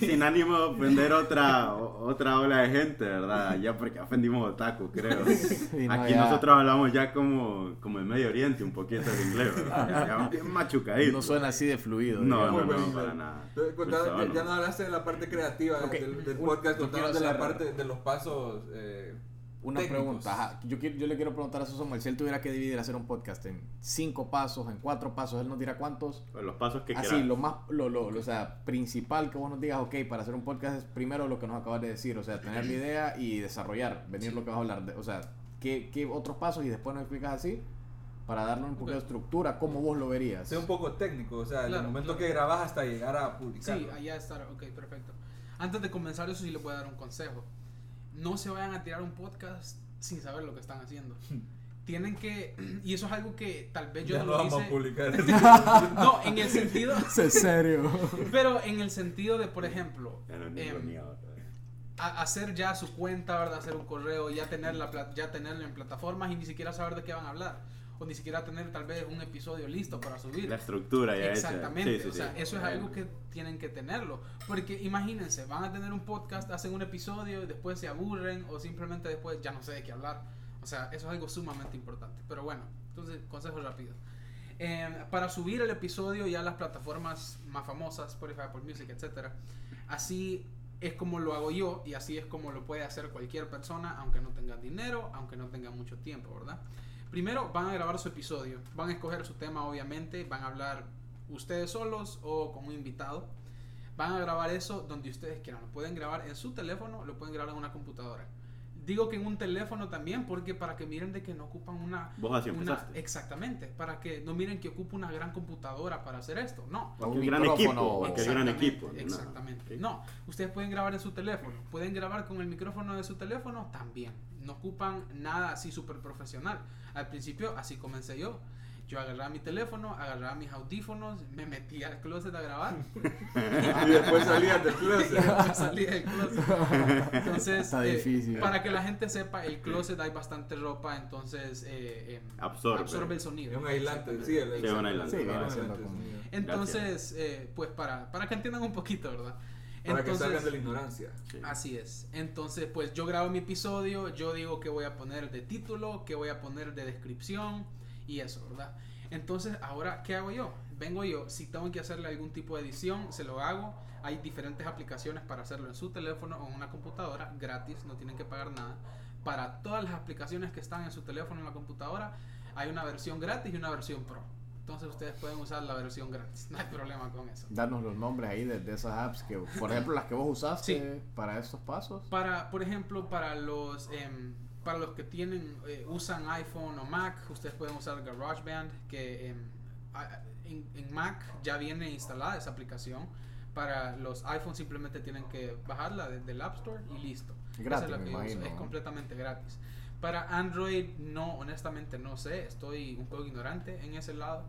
sin ánimo de ofender otra, otra ola de gente, ¿verdad? Ya porque ofendimos a Otaku, creo. Sí, no, Aquí ya- nosotros hablamos ya como, como en Medio Oriente un poquito el inglés, ¿verdad? Ya bien machucadito. No suena así de fluido. No, digamos. no, no, buen para nada. Pues, ya, no. ya no hablaste de la parte creativa Ok, del, del podcast, quiero de la parte de los pasos. Eh, Una técnicos. pregunta. Yo, yo le quiero preguntar a eso Samuel, si él tuviera que dividir hacer un podcast en cinco pasos, en cuatro pasos, él nos dirá cuántos. Pues los pasos que Así, quieras. lo más, lo, lo, lo- o sea, principal que vos nos digas, ok, para hacer un podcast es primero lo que nos acabas de decir, o sea, tener la idea y desarrollar, venir lo que vas a hablar, de, o sea, ¿qué, qué otros pasos y después nos explicas así para darle un poco de Ok. estructura, cómo vos lo verías. Sea un poco técnico, o sea, desde el Claro, momento claro. que grabas hasta llegar a publicar. Sí, allá está. Ok, perfecto. Antes de comenzar eso sí le voy a dar un consejo. No se vayan a tirar un podcast sin saber lo que están haciendo. Tienen que, y eso es algo que tal vez yo ya no lo vamos a publicar. No, en el sentido, ¿En serio? pero en el sentido de, por ejemplo, Ya no es ¿verdad? a- hacer ya su cuenta, ¿verdad? Hacer un correo, ya tenerla, ya tenerlo en plataformas y ni siquiera saber de qué van a hablar. O ni siquiera tener tal vez un episodio listo para subir. La estructura ya Exactamente, hecha. Sí, sí, o sea, sí. eso es algo que tienen que tenerlo. Porque imagínense, van a tener un podcast, hacen un episodio y después se aburren o simplemente después ya no sé de qué hablar. O sea, eso es algo sumamente importante. Pero bueno, entonces, consejos rápidos. Eh, para subir el episodio ya a las plataformas más famosas, Spotify, Apple Music, etc. Así es como lo hago yo y así es como lo puede hacer cualquier persona, aunque no tenga dinero, aunque no tenga mucho tiempo, ¿verdad? Primero van a grabar su episodio, van a escoger su tema obviamente, van a hablar ustedes solos o con un invitado. Van a grabar eso donde ustedes quieran. Lo pueden grabar en su teléfono, lo pueden grabar en una computadora. Digo que en un teléfono también porque para que miren de que no ocupan una... Vos así una- empezaste. exactamente, para que no miren que ocupa una gran computadora para hacer esto. No. Un gran micrófono. equipo, porque el gran Exactamente, equipo. ¿no? Exactamente. No, ustedes pueden grabar en su teléfono. Pueden grabar con el micrófono de su teléfono también. No ocupan nada así súper profesional. Al principio, así comencé yo. Yo agarraba mi teléfono, agarraba mis audífonos, me metía al closet a grabar. Y después salías del closet. Salí del closet. Entonces, Está eh, difícil. para que la gente sepa, el closet hay bastante ropa, entonces eh, eh, Absorbe. el sonido. Es un aislante, sí, el Sí, un aislante. Sí, como- Entonces, eh, pues para, para que entiendan un poquito, ¿verdad? Para que Entonces, salgan de la ignorancia. Sí. Así es. Entonces, pues yo grabo mi episodio, yo digo que voy a poner de título, que voy a poner de descripción y eso, ¿verdad? Entonces, ahora, ¿qué hago yo? Vengo yo, si tengo que hacerle algún tipo de edición, se lo hago. Hay diferentes aplicaciones para hacerlo en su teléfono o en una computadora, gratis, no tienen que pagar nada. Para todas las aplicaciones que están en su teléfono o en la computadora, hay una versión gratis y una versión pro. Entonces ustedes pueden usar la versión gratis, no hay problema con eso. Darnos los nombres ahí de, de esas apps que, por ejemplo, las que vos usaste para estos pasos. Para, por ejemplo, para los em, para los que tienen eh, usan iPhone o Mac, ustedes pueden usar GarageBand, que em, en, en Mac ya viene instalada esa aplicación. Para los iPhones simplemente tienen que bajarla desde el App Store y listo. Gratis, es me es completamente gratis. Para Android, no, honestamente no sé, estoy un poco ignorante en ese lado.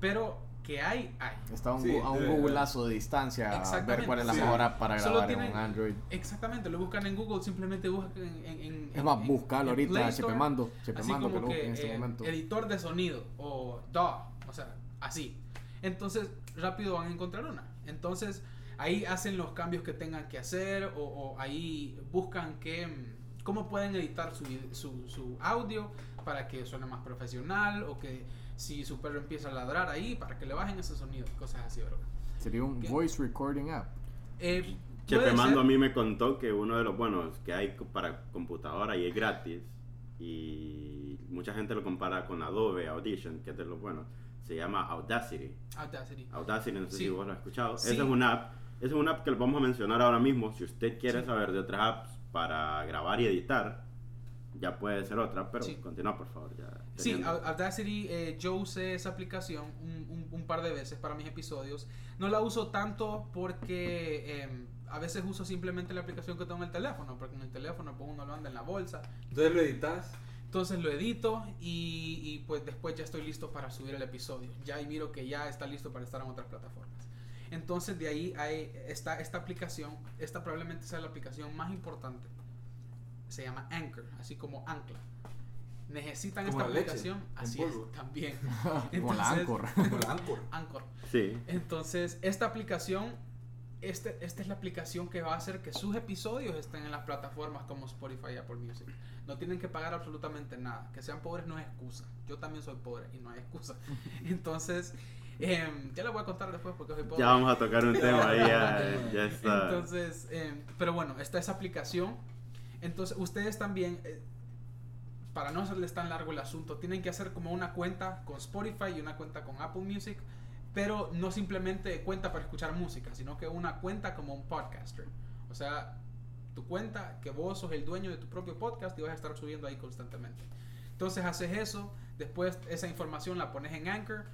Pero que hay, hay. Está a un, Sí, a un googleazo de distancia a ver cuál es la sí. mejor app para Solo grabar en tienen- un Android. Exactamente, lo buscan en Google, simplemente buscan en... en, en- Es más, en- buscarlo en ahorita Chepemando así que lo en este eh, momento. editor de sonido o DAW, o sea, así. Entonces, rápido van a encontrar una. Entonces, ahí hacen los cambios que tengan que hacer o, o ahí buscan que, mm, cómo pueden editar su, su, su audio para que suene más profesional o que si su perro empieza a ladrar ahí, para que le bajen ese sonido, cosas así, ¿verdad? Sería un ¿Qué? voice recording app. Eh, Chepe Mando a mí me contó que uno de los buenos que hay para computadora y es gratis y mucha gente lo compara con Adobe Audition, que es de los buenos, se llama Audacity. Audacity. Audacity, no sé Sí. si vos lo has escuchado. Sí. Esa es una app, esa es una app que lo vamos a mencionar ahora mismo. Si usted quiere saber de otras apps para grabar y editar, ya puede ser otra, pero Sí. continúa por favor. Ya, Sí, Audacity, eh, yo usé esa aplicación un, un- un par de veces para mis episodios. No la uso tanto porque em, a veces uso simplemente la aplicación que tengo en el teléfono, porque en el teléfono pues uno lo anda en la bolsa. Entonces lo editas. Entonces lo edito y, y, pues después ya estoy listo para subir el episodio. Ya ahí miro que ya está listo para estar en otras plataformas. Entonces de ahí hay, está esta aplicación, esta probablemente sea la aplicación más importante. Se llama Anchor, así como Ancla. Necesitan Como esta leche, aplicación, en así es, también. Como la Entonces- Anchor. Como la Anchor. Anchor. Sí. Entonces, esta aplicación, este, esta es la aplicación que va a hacer que sus episodios estén en las plataformas como Spotify y Apple Music. No tienen que pagar absolutamente nada. Que sean pobres no es excusa. Yo también soy pobre y no hay excusa. Entonces, em, ya les voy a contar después porque soy pobre. Ya vamos a tocar un tema ahí, ya, ya está. Entonces, em, pero bueno, está esa aplicación. Entonces, ustedes también, eh, para no hacerles tan largo el asunto, tienen que hacer como una cuenta con Spotify y una cuenta con Apple Music, pero no simplemente cuenta para escuchar música, sino que una cuenta como un podcaster. O sea, tu cuenta que vos sos el dueño de tu propio podcast y vas a estar subiendo ahí constantemente. Entonces haces eso, después esa información la pones en Anchor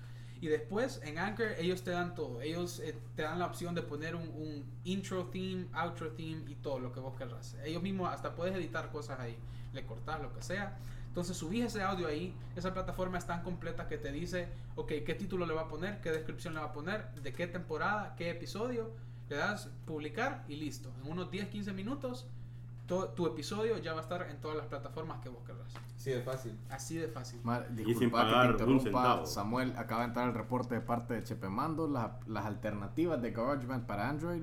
y después en Anchor ellos te dan todo. Ellos eh, te dan la opción de poner un, un intro theme, outro theme y todo lo que vos querrás. Ellos mismos hasta puedes editar cosas ahí, le cortás lo que sea. Entonces subís ese audio ahí, esa plataforma es tan completa que te dice, ok, qué título le va a poner, qué descripción le va a poner, de qué temporada, qué episodio, le das publicar y listo. En unos 10-15 minutos tu episodio ya va a estar en todas las plataformas que vos querrás. Sí, es fácil. Así de fácil. Ma- sin disculpa que te interrumpa. Samuel, acaba de entrar el reporte de parte de Chepemando, las, las alternativas de GarageBand para Android.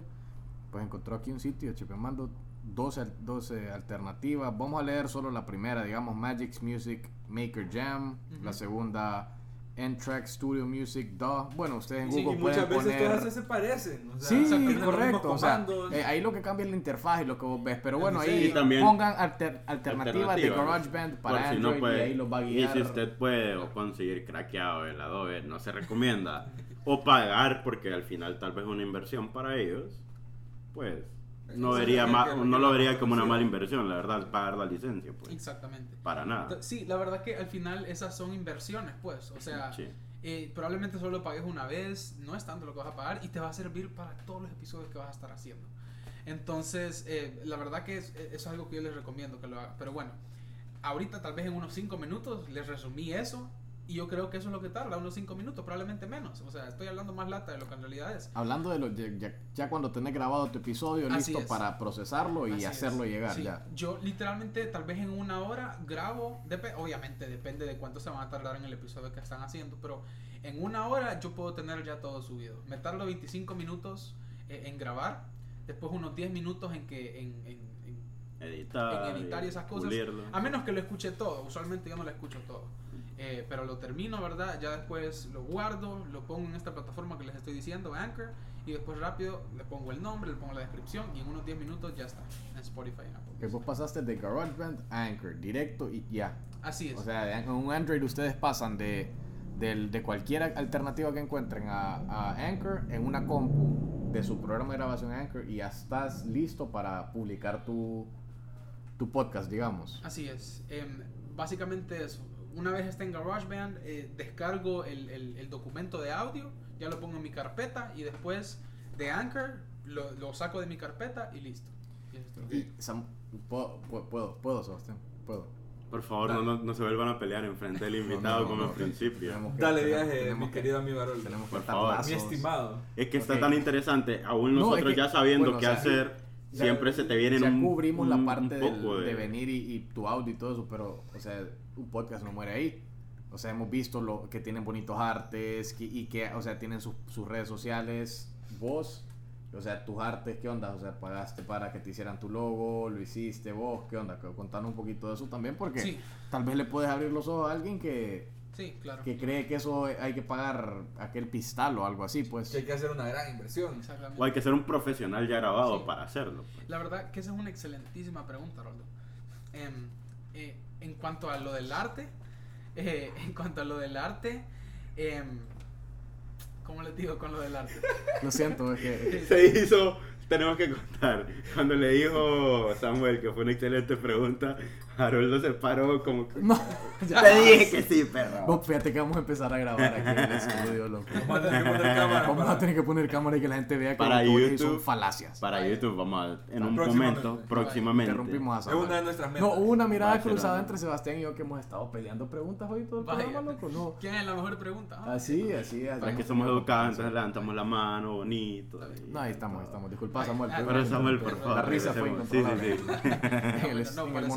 Pues encontró aquí un sitio, Chepemando, 12, al- 12 alternativas. Vamos a leer solo la primera, digamos Magic's Music Maker Jam, la segunda N-Track Studio Music DAW. Bueno, ustedes en Sí, Google y pueden muchas veces poner... todas esas se parecen. o sea, Sí, correcto. O sea, eh, ahí lo que cambia es la interfaz y lo que vos ves. Pero bueno, diseño. ahí Y también pongan alter- alternativas de. GarageBand para si Android no puede- y ahí los va a Y guiar. si usted puede o conseguir craqueado el Adobe, no se recomienda. o pagar, porque al final tal vez es una inversión para ellos, pues no, vería ma- no lo vería como una mala inversión, la verdad, pagar la licencia, pues. Exactamente. Para nada. Sí, la verdad que al final esas son inversiones, pues. O sea, Sí. Eh, probablemente solo lo pagues una vez, no es tanto lo que vas a pagar y te va a servir para todos los episodios que vas a estar haciendo. Entonces, eh, la verdad que es, eso es algo que yo les recomiendo que lo hagan. Pero bueno, ahorita tal vez en unos 5 minutos les resumí eso y yo creo que eso es lo que tarda, unos 5 minutos, probablemente menos. O sea, estoy hablando más lata de lo que en realidad es. Hablando de lo ya, ya- ya cuando tenés grabado tu episodio, Así listo es. para procesarlo y Así hacerlo es. llegar Sí, ya. Yo literalmente tal vez en una hora grabo, depe- obviamente depende de cuánto se van a tardar en el episodio que están haciendo, pero en una hora yo puedo tener ya todo subido. Me tardo 25 minutos eh, en grabar, después unos 10 minutos en que en, en- en- Editar, en editar y esas cosas. pulirlo. A menos que lo escuche todo, usualmente yo no lo escucho todo. Eh, pero lo termino, ¿verdad? Ya después lo guardo, lo pongo en esta plataforma que les estoy diciendo, Anchor, y después rápido le pongo el nombre, le pongo la descripción y en unos 10 minutos ya está en Spotify. y en Apple Que vos pasaste de GarageBand a Anchor, directo y ya. Así es. O sea, de- en un Android ustedes pasan de, del- de cualquier alternativa que encuentren a, a Anchor en una compu de su programa de grabación Anchor y ya estás listo para publicar tu, tu podcast, digamos. Así es. Em, básicamente eso. Una vez esté en GarageBand, eh, descargo el, el- el documento de audio, ya lo pongo en mi carpeta y después de Anchor lo, lo saco de mi carpeta y listo. Y Sam- puedo, puedo, puedo, Sebastián, puedo. Por favor, no, Dale. no, no se vuelvan a pelear enfrente del invitado no, como no, al principio. que- Dale viaje, mi que- querido amigo Haroldo. Tenemos que Por favor. Mi estimado. Es que está Ok. tan interesante, aún No, nosotros es que- ya sabiendo bueno, qué o sea, hacer, ya- siempre se te viene ya un, cubrimos la un- parte un del- poco de, venir y, y tu audio y todo eso, pero, o sea, un podcast no muere ahí. O sea, hemos visto lo que tienen bonitos artes que- y que, o sea, tienen sus- sus redes sociales. Vos, o sea, tus artes, ¿qué onda? O sea, pagaste para que te hicieran tu logo, lo hiciste vos, ¿qué onda? Contanos un poquito de eso también, porque Sí, tal vez le puedes abrir los ojos a alguien que, sí, claro. que cree que eso hay que pagar aquel pistal o algo así, pues. Que hay que hacer una gran inversión. Exactamente. O hay que ser un profesional ya grabado Sí. para hacerlo. La verdad que esa es una excelentísima pregunta, Roldo. Em, eh, en cuanto a lo del arte, eh, en cuanto a lo del arte, em, ¿cómo les digo con lo del arte? Lo siento, es que... Se hizo, tenemos que contar, cuando le dijo Samuel que fue una excelente pregunta, Haroldo se paró como que... No, ya. Te dije que sí, perro. Vos fíjate que vamos a empezar a grabar aquí en el estudio, loco. Vamos a tener que poner cámara. Vamos a tener que poner cámara y que la gente vea que Para YouTube. son falacias. Para. YouTube vamos a, en un momento, próximamente. Interrumpimos a Es Samuel. una de nuestras metas. No, hubo una mirada cruzada entre Sebastián y yo que hemos estado peleando preguntas hoy todo el Vaya. programa, loco. No. ¿Quién es la mejor pregunta? Ah, Así, así. así. Para que somos educados, entonces levantamos la mano, bonito. No, ahí estamos, ahí estamos. Disculpa, Samuel. Ay, Pero Samuel, por La favor. risa fue regresemos. Sí, incontrolable. sí, sí. en el, bueno,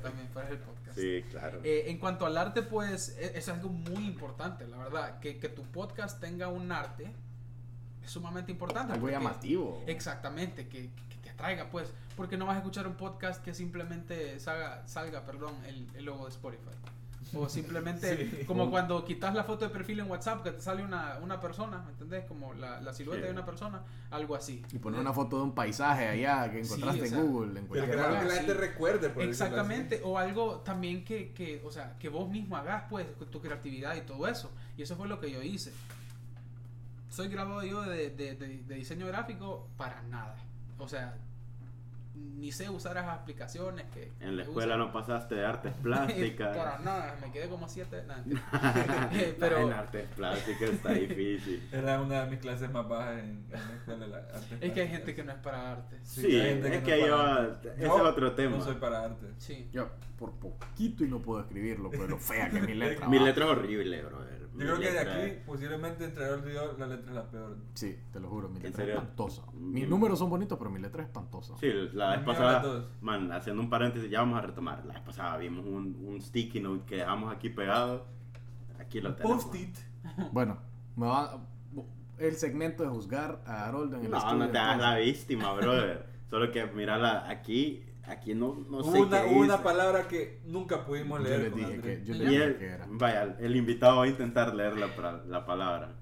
también, para el podcast. Sí, claro. Eh, en cuanto al arte, pues e- es algo muy importante, la verdad. Que, que tu podcast tenga un arte es sumamente importante. Algo porque- llamativo. Exactamente, que, que te atraiga, pues. Porque no vas a escuchar un podcast que simplemente salga, salga perdón, el, el logo de Spotify. O simplemente, Sí. como cuando quitas la foto de perfil en WhatsApp, que te sale una, una persona, ¿me entendés? Como la, la silueta Sí. de una persona, algo así. Y poner una foto de un paisaje allá que Sí, encontraste en Google. En cualquier que, la- que la Sí. gente recuerde. por. Exactamente, o algo también que, que, o sea, que vos mismo hagas, pues, con tu creatividad y todo eso. Y eso fue lo que yo hice. Soy graduado yo de, de, de- de diseño gráfico para nada. O sea, ni sé usar esas aplicaciones que... En la escuela usan. no pasaste de artes para plásticas. nada, me quedé como siete. Pero pero en artes plásticas está difícil. Era una de mis clases más bajas en, en la escuela. La arte es que hay gente que no es para arte. Sí, hay gente es no que para arte. ese Yo es otro tema. No soy para arte. Sí. Yo por poquito y no puedo escribirlo, lo fea que es mi letra. Mi letra es horrible, brother. Yo creo que de aquí, posiblemente entre Harold y yo, la letra es la peor. Sí, te lo juro, mi ¿En letra es espantosa. Mm. Mis números son bonitos, pero mi letra es espantosa. Sí, la vez pasada, man, haciendo un paréntesis, ya vamos a retomar. La vez pasada vimos un, un sticky note que dejamos aquí pegado. Aquí lo tenemos. Post-it. Bueno, me va el segmento de juzgar a Harold en el No, estudio. no te hagas la víctima, brother. Solo que, mírala, aquí, no, no sé una, qué una palabra que nunca pudimos Yo leer. con dije que, yo Y dije él, que era. vaya, el invitado va a intentar leer la, la palabra.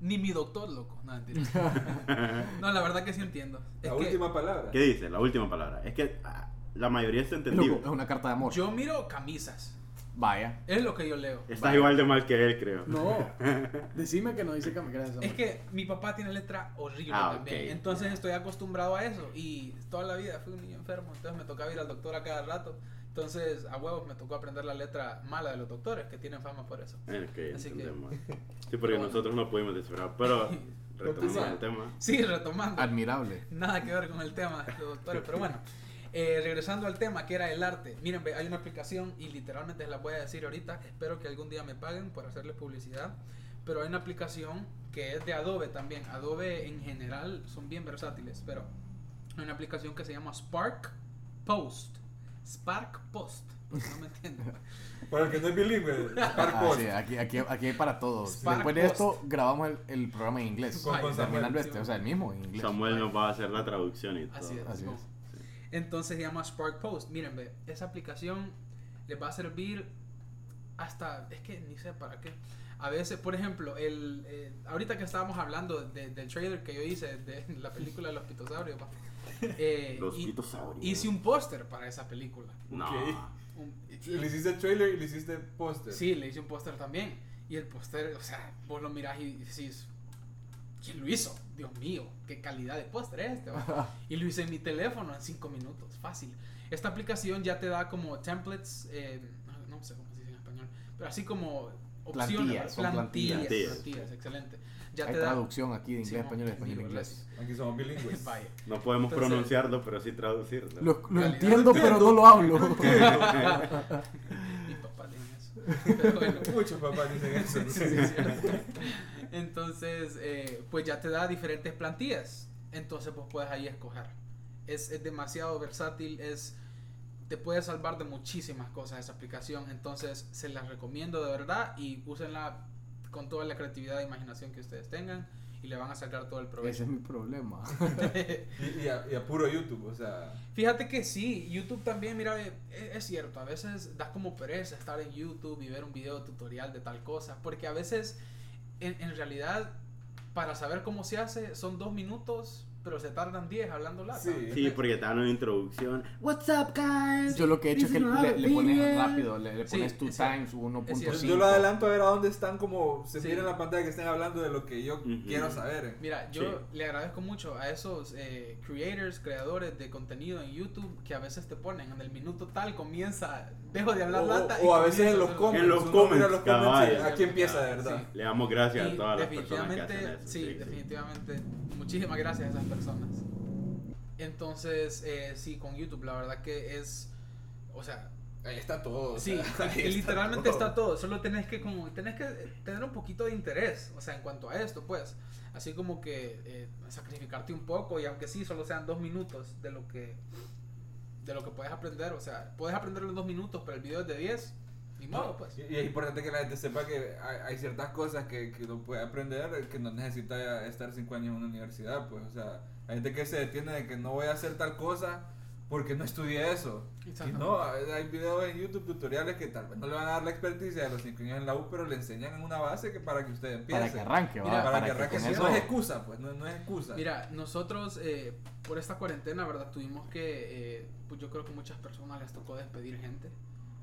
Ni mi doctor, loco. No, no, la verdad que sí entiendo. Es La que última palabra. ¿Qué dice? La última palabra. Es que ah, la mayoría está Loco, entendible. es una carta de amor. yo miro camisas. Vaya. Es lo que yo leo. Estás Vaya. igual de mal que él, creo. No, decime que no dice que me creas Es que mi papá tiene letra horrible Ah, también. Entonces estoy acostumbrado a eso. Y toda la vida fui un niño enfermo. Entonces me tocaba ir al doctor a cada rato. Entonces, a huevos me tocó aprender la letra mala de los doctores, que tienen fama por eso. Es que Así que- entendemos. Sí, porque nosotros no pudimos descifrar. Pero retomando el tema. Sí, retomando. Admirable. Nada que ver con el tema de los doctores, pero bueno. Eh, regresando al tema que era el arte. Miren, ve, hay una aplicación y literalmente les la voy a decir ahorita. Espero que algún día me paguen por hacerles publicidad. Pero hay una aplicación que es de Adobe también. Adobe en general son bien versátiles, pero hay una aplicación que se llama Spark Post. Spark Post. por si no me entienden. Para el que no es bilingüe, Spark Ah, Post. sí, aquí, aquí, aquí hay para todos. Spark Después de Post. esto, grabamos el, el programa en inglés. Con- con Samuel. Este, o sea, el mismo en inglés. Samuel nos va a hacer la traducción y todo. Así es. Así es. Entonces se llama Spark Post. Miren, ve, esa aplicación les va a servir hasta, es que ni sé para qué. A veces, por ejemplo, el, eh, ahorita que estábamos hablando de- del trailer que yo hice de la película de los pitosaurios, eh, Los y- pitosaurios. hice un póster para esa película. No. Ok. Un- Le hiciste el trailer y le hiciste póster. sí, le hice un póster también. Y el póster, o sea, vos lo mirás y decís, ¿quién lo hizo? Dios mío, qué calidad de póster es este. va?". y lo hice en mi teléfono en 5 minutos, fácil. Esta aplicación ya te da como templates, eh, no sé cómo se dice en español, pero así como opciones, Plantillas, plantillas, plantillas. plantillas, excelente. Ya Hay te da traducción aquí de inglés a Simón, español y español inglés. Aquí somos bilingües. No podemos Entonces- pronunciarlo, pero sí traducirlo. Lo, lo entiendo, pero no lo hablo. Mi papá tiene eso. Pero bueno. Muchos papás dicen eso. Sí, sí. Entonces, eh, pues ya te da diferentes plantillas. Entonces, pues puedes ahí escoger. Es, es demasiado versátil, es te puede salvar de muchísimas cosas esa aplicación. Entonces, se las recomiendo de verdad y úsenla con toda la creatividad e imaginación que ustedes tengan y le van a sacar todo el Ese provecho. es mi problema. Y, y a, y a puro YouTube, o sea. Fíjate que sí, YouTube también, mira, eh, es, es cierto, a veces da como pereza estar en YouTube y ver un video tutorial de tal cosa, porque a veces, en, en realidad, para saber cómo se hace, son dos minutos, pero se tardan 10 hablando lata. Sí. Sí, porque te dan una introducción. What's up, guys? Yo lo que he hecho es que le, le pones rápido, le, le Sí, pones two es cierto. times Es 1.5. cierto. Yo lo adelanto a ver a dónde están como se Sí. mira en la pantalla que estén hablando de lo que yo Ujú. quiero saber. Mira, yo Sí. le agradezco mucho a esos eh, creators, creadores de contenido en YouTube que a veces te ponen en el minuto tal, comienza, dejo de hablar O, lata. o y a veces en los comments. En los comments, los comments aquí empieza de verdad. Sí. Le damos gracias Y a todas las personas que hacen definitivamente, eso. sí, definitivamente. Muchísimas gracias a esas personas. Entonces, eh, sí, con YouTube, la verdad que es, o sea, Ahí está todo. sí, sea, ahí que literalmente todo. está todo. Solo tenés que, como, tenés que tener un poquito de interés, o sea, en cuanto a esto, pues, así como que eh, sacrificarte un poco y aunque sí, solo sean dos minutos de lo que, de lo que puedes aprender, o sea, puedes aprenderlo en dos minutos, pero el video es de 10, ni modo, pues. Y, y es importante que la gente sepa que hay, hay ciertas cosas que, que uno puede aprender que no necesita estar cinco años en una universidad, pues, o sea, hay gente que se detiene de que no voy a hacer tal cosa porque no estudié eso. Y no, hay videos en YouTube, tutoriales que tal vez no le van a dar la experticia de los cinco años en la U, pero le enseñan en una base que para que usted empiece. Para que arranque, Mira, ¿va? Para, que arranque, sí, eso- no es excusa, pues, no, no es excusa. Mira, nosotros eh, por esta cuarentena, ¿verdad? Tuvimos que, eh, pues yo creo que muchas personas les tocó despedir gente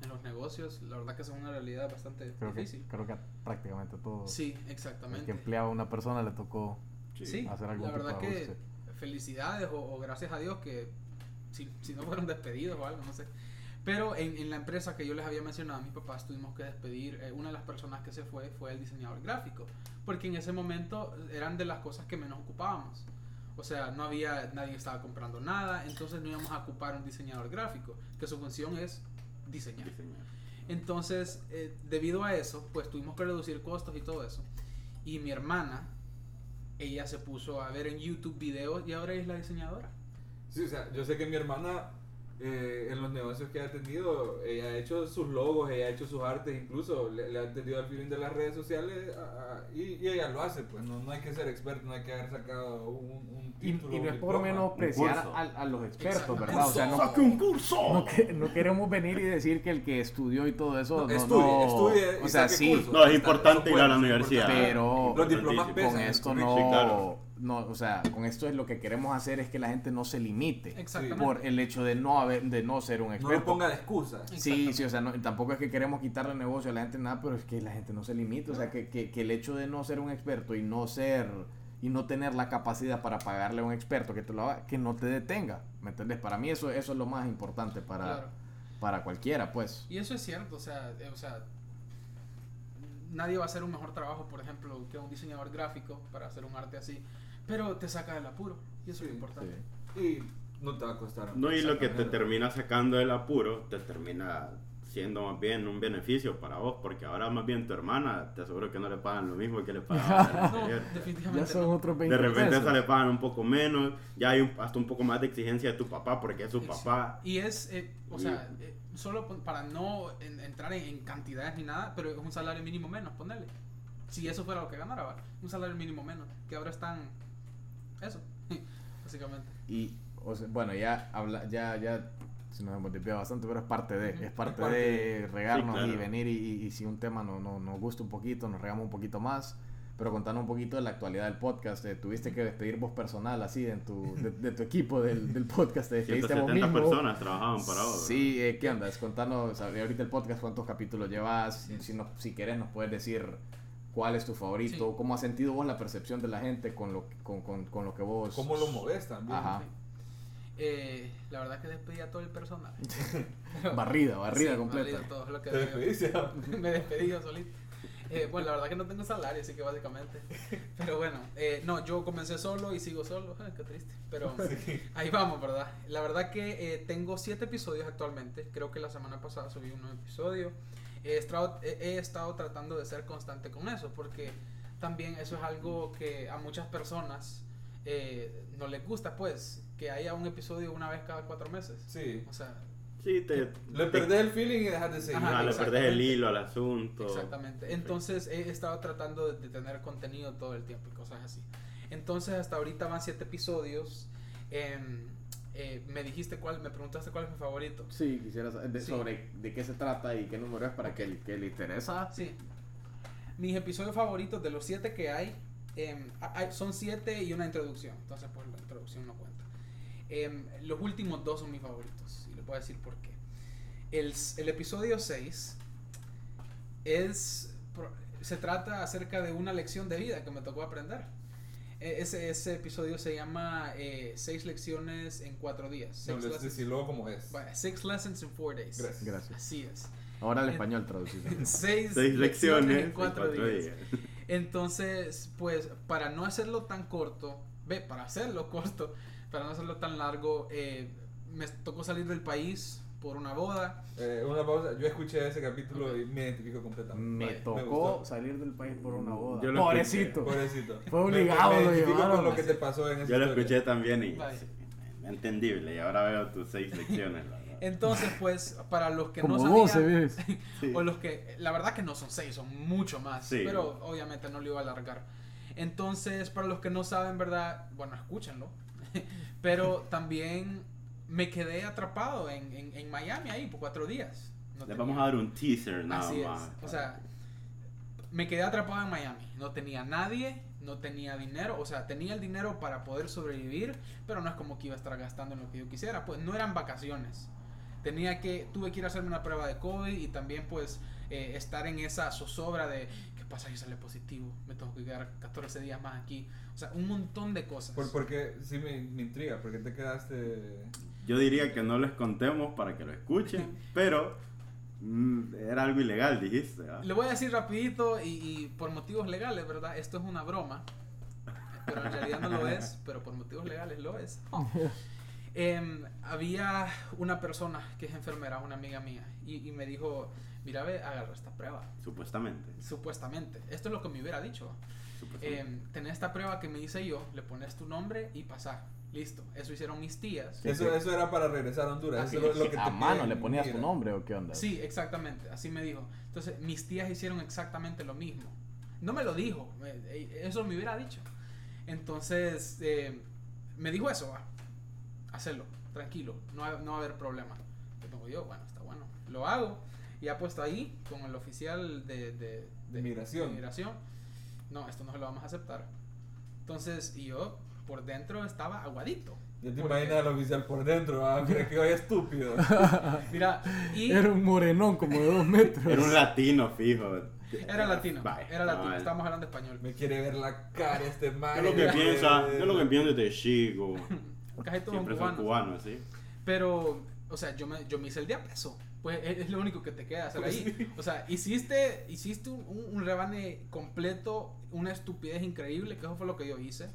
en los negocios. La verdad que es una realidad bastante creo, que, difícil. creo que prácticamente todo Sí, el que exactamente. empleaba a una persona le tocó Sí, hacer algún la tipo verdad de que felicidades o, o gracias a Dios que si, si no fueron despedidos o algo, no sé. Pero en, en la empresa que yo les había mencionado a mis papás tuvimos que despedir, eh, una de las personas que se fue fue el diseñador gráfico, porque en ese momento eran de las cosas que menos ocupábamos. O sea, no había, nadie estaba comprando nada, entonces no íbamos a ocupar un diseñador gráfico, que su función es diseñar. Diseñar. Entonces, eh, debido a eso, pues tuvimos que reducir costos y todo eso. Y mi hermana, ella se puso a ver en YouTube videos y ahora es la diseñadora. Sí, o sea, yo sé que mi hermana eh, en los negocios que ha tenido, ella ha hecho sus logos, ella ha hecho sus artes, incluso le, le ha entendido el feeling de las redes sociales a- a- y, y ella lo hace, pues no, no hay que ser experto, no hay que haber sacado un, un Y, título. y no un es por menospreciar a, a los expertos, Exacto. ¿verdad? O sea, no, ¡Saque un curso! no, que- no queremos venir y decir que el que estudió y todo eso. No, No, estudie, no- estudie y O sea, sí. No, es importante ir a la universidad. Pero- los diplomas pesan. con esto no, Sí, claro. No, o sea, con esto es lo que queremos hacer es que la gente no se limite Exactamente. por el hecho de no haber, de no ser un No experto. lo ponga de excusa. Sí, sí, o sea, no- tampoco es que queremos quitarle negocio a la gente, nada, pero es que la gente no se limite, o sea, que, que, que el hecho de no ser un experto y no ser, y no tener la capacidad para pagarle a un experto que te lo haga, que no te detenga, ¿me entiendes? Para mí eso, eso es lo más importante para... Claro. para cualquiera, pues. Y eso es cierto, o sea, eh, o sea, nadie va a hacer un mejor trabajo, por ejemplo, que un diseñador gráfico para hacer un arte así, pero te saca del apuro, y eso es Sí, lo importante. Y no te va a costar. No, y lo que te termina sacando del apuro, te termina siendo más bien un beneficio para vos, porque ahora más bien tu hermana, te aseguro que no le pagan lo mismo que le pagaban No, definitivamente Ya son no. otros 20 De repente pesos. hasta le pagan un poco menos, ya hay un- hasta un poco más de exigencia de tu papá, porque es su Sí, papá. Y es, eh, o Y- sea, eh, solo para no en- entrar en, en cantidades ni nada, pero es un salario mínimo menos, ponele. Si eso fuera lo que ganara, ¿va? un salario mínimo menos, que ahora están, eso, básicamente. Y, o sea, bueno, ya, habla, ya, ya se nos hemos desviado bastante, pero es parte de, Ujú. es parte, Es parte de regarnos Sí, claro. y venir y, y- y si un tema no, no, nos gusta un poquito, nos regamos un poquito más. Pero contanos un poquito de la actualidad del podcast. eh, tuviste que despedir vos personal así en tu, de, de tu equipo del, del podcast. Te despediste a vos 170 mismo. personas trabajaban para vos. Sí, eh, ¿qué andas? Contanos, ahorita el podcast, ¿cuántos capítulos llevas? Si, nos- si querés, nos puedes decir cuál es tu favorito, Sí. cómo has sentido vos la percepción de la gente con lo, con, con, con lo que vos... ¿Cómo lo moves también? Ajá. Eh, la verdad que despedí a todo el personal. Barrida, barrida Sí, completa. barrida, todo lo que Te despediste. me despedí yo solito. Eh, bueno, la verdad que no tengo salario, así que básicamente. Pero bueno, eh, no, yo comencé solo y sigo solo. Ay, qué triste. Pero ahí vamos, ¿verdad? La verdad que eh, tengo siete episodios actualmente. Creo que la semana pasada subí un nuevo episodio. He estado, he, he estado tratando de ser constante con eso, porque también eso es algo que a muchas personas eh, no les gusta, pues, que haya un episodio una vez cada cuatro meses. Sí. O sea, Sí, te, Le te- perdés el feeling y dejas de seguir. Ajá, ah, le perdés el exactamente. hilo al asunto. Exactamente. Entonces he estado tratando de, de tener contenido todo el tiempo y cosas así. Entonces hasta ahorita van siete episodios. Em, eh, me dijiste cuál, me preguntaste cuál es mi favorito. Sí, quisiera saber de- Sí. sobre de qué se trata y qué número es para que, que le interesa. Sí. Mis episodios favoritos de los siete que hay, em, hay- son siete y una introducción. Entonces pues la introducción no cuenta. Em, los últimos dos son mis favoritos. Y les voy a decir por qué. El, el episodio 6 es, se trata acerca de una lección de vida que me tocó aprender. E- Ese, ese episodio se llama eh, Seis lecciones en cuatro días. No, Six, les- lessons, decirlo como es. Six lessons in four days. Gracias. Así es. Ahora al En- español traducido. Seis, Seis lecciones en cuatro, en cuatro días. días. Entonces, pues, para no hacerlo tan corto, ve, para hacerlo corto, para no hacerlo tan largo, eh, me tocó salir del país por una boda. Eh, una pausa. Yo escuché ese capítulo y me identifico completamente. Me tocó gustó. salir del país por una boda. Yo lo Pobrecito. Pobrecito. Fue obligado, Me, me lo identifico llevaron. con lo que te pasó en esa Yo lo historia. escuché también y sí, entendible. Y ahora veo tus seis lecciones. la verdad. Entonces, pues, para los que Como no sabían, ¿ves? Sí. o los que, la verdad que no son seis, son mucho más, Sí. pero obviamente no lo iba a alargar. Entonces, para los que no saben, ¿verdad? Bueno, escúchenlo. pero también me quedé atrapado en, en, en Miami ahí por cuatro días. No Les tenía- vamos a dar un teaser nada Así más. es. O sea, me quedé atrapado en Miami. No tenía nadie, no tenía dinero. O sea, tenía el dinero para poder sobrevivir, pero no es como que iba a estar gastando en lo que yo quisiera. Pues no eran vacaciones. Tenía que, tuve que ir a hacerme una prueba de COVID y también pues eh, estar en esa zozobra de qué pasa si sale positivo. Me tengo que quedar 14 días más aquí. O sea, un montón de cosas. Por, porque sí me, me intriga, porque te quedaste. Yo diría que no les contemos para que lo escuchen, pero mm, era algo ilegal, dijiste. ¿ah? Le voy a decir rapidito y, y por motivos legales, ¿verdad? Esto es una broma. Pero en realidad no lo es, pero por motivos legales lo es. Em, había una persona que es enfermera, una amiga mía, y, y me dijo, mira, ve, agarra esta prueba. Supuestamente. Supuestamente. Esto es lo que me hubiera dicho. supuestamente. Em, tenés esta prueba que me hice yo, le pones tu nombre y pasar. Listo. Eso hicieron mis tías. Sí, eso, sí. eso era para regresar a Honduras. Eso es lo, que a te mano piden, le ponías tu nombre o qué onda. Sí, exactamente, así me dijo. Entonces, mis tías hicieron exactamente lo mismo. No me lo dijo, eh, eso me hubiera dicho. Entonces, eh, me dijo eso, va, hacerlo, tranquilo, no, va- no va a haber problema. Yo tengo yo, bueno, está bueno, lo hago. Y ha puesto ahí con el oficial de, de, de- Migración. de migración. No, esto no se lo vamos a aceptar. Entonces, y yo por dentro estaba aguadito. Ya te Porque- imaginas al oficial por dentro, ah, crees que vaya estúpido. Mira, y... Era un morenón como de dos metros. Era un latino, fijo. Era latino, Vaya, era latino, no, estábamos hablando español. Me quiere ver la cara este man. Yo lo que piensa, yo lo que pienso desde chico. Casi todos Siempre son cubanos. ¿sí? Pero o sea, yo me, yo me hice el día peso. Pues es, es lo único que te queda hacer Pues ahí. O sea, hiciste, hiciste un, un, un rebane completo, una estupidez increíble, que eso fue lo que yo hice.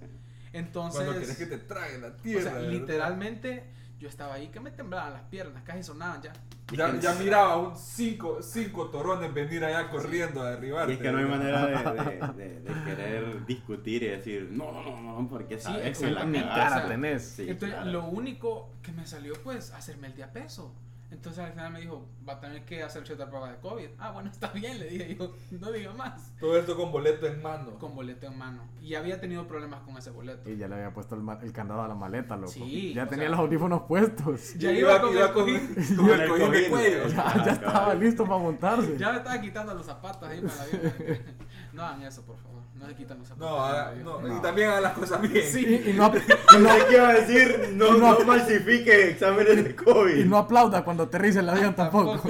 Entonces, Cuando quieres que te trague la o tierra. sea, ¿verdad? literalmente, yo estaba ahí que me temblaban las piernas, casi sonaban ya. Ya, ya miraba un cinco, cinco torones venir allá corriendo a derribarte. Y es que no hay manera de, de- de- de querer discutir y decir, no, no, no, no, porque Sí, sabes que la exactamente. Ni cagaste". cara tenés. Sí, Entonces, claro. lo único que me salió, pues, hacerme el día peso. Entonces, al final me dijo, va a tener que hacer cierta prueba de COVID. Ah, bueno, está bien, le dije yo, no diga más. Todo esto con boleto en mano. Con boleto en mano. Y había tenido problemas con ese boleto. Y ya le había puesto el, el candado a la maleta, loco. Sí, ya tenía sea- los audífonos puestos. Ya iba con el con, con cuello. Ya, ya estaba listo para montarse. Ya me estaba quitando los zapatos ahí para la vida. No hagan eso, por favor. No se quitan los zapatos. No, haga- no, No. y también haga las cosas bien. Y, y no, y no- iba a decir, no, no falsifique exámenes de COVID. y no aplauda cuando aterriza el avión tampoco.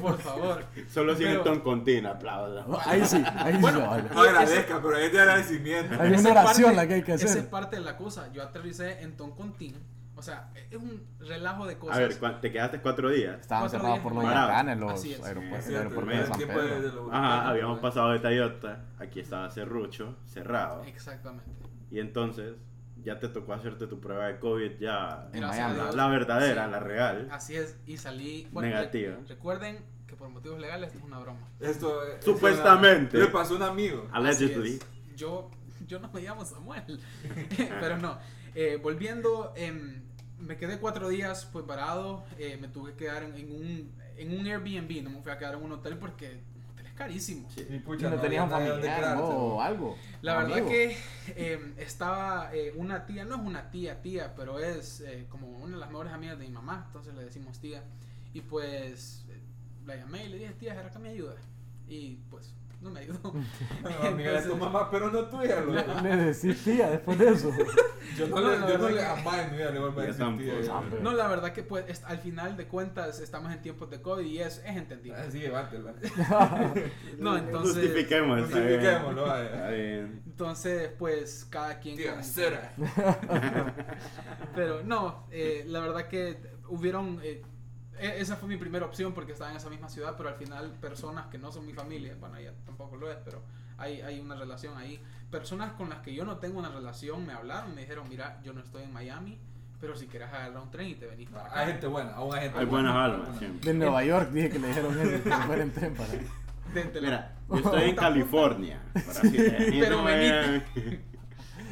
Por favor. Solo si Pero- el ton continua, aplauda. Ahí sí, ahí sí Bueno, se vale. No agradezca, pero es de agradecimiento. Hay Esa una es oración parte- la que hay que Esa hacer. es parte de la cosa. Yo aterricé en Toncontín. O sea, es un relajo de cosas. A ver, ¿cuán- te quedaste cuatro días. Estaban cerrados por los huracanes, los Así es. aeropuertos, Es el cierto, aeropuerto de San Pedro. de- de los Ajá, habíamos pasado de Tayota, aquí estaba Cerrucho, cerrado. Exactamente. Y entonces ya te tocó hacerte tu prueba de COVID ya, En Miami. la, verdadera, Sí. la real. Así es. Y salí. bueno, Negativa. re- recuerden que por motivos legales esto es una broma. Esto, eh, Supuestamente. Le pasó a un amigo. Allegedly. es. Yo, yo no me llamo Samuel. Pero no. Eh, volviendo, em, me quedé cuatro días pues parado. eh, me tuve que quedar en, en un, en un Airbnb. No me fui a quedar en un hotel porque un hotel es carísimo. Sí. Y Y pucha, no tenías un familiar ¿no? ¿no? o algo. La verdad amigo. que em, estaba eh, una tía, no es una tía, tía, pero es eh, como una de las mejores amigas de mi mamá, entonces le decimos tía. Y pues eh, la llamé y le dije, tía, ¿será que me ayuda? Y pues no me ayudó. No, amiga de tu mamá, pero no tuya, loco. Le decís tía después de eso. Yo no, No, le, yo no le que- jamás en mi vida le voy a decir tía. No, la verdad que pues al final de cuentas estamos en tiempos de COVID y es, es entendible. Así, llévatela. No, entonces- Justifiquemos. Justifiquémoslo, vaya. Entonces, pues cada quien... Tía, con- cera. Pero no, eh, la verdad que hubieron... eh, esa fue mi primera opción porque estaba en esa misma ciudad, pero al final personas que no son mi familia, bueno, ella tampoco lo es, pero hay, hay una relación ahí. Personas con las que yo no tengo una relación me hablaron, me dijeron, mira, yo no estoy en Miami, pero si quieres agarrar un tren y te venís para acá. Hay gente buena, aún hay gente Hay buenas buena. almas siempre. De Nueva York dije que le dijeron eso, que fuera en tren para. Vente, Mira, yo estoy en California. Así decirlo, Pero eh,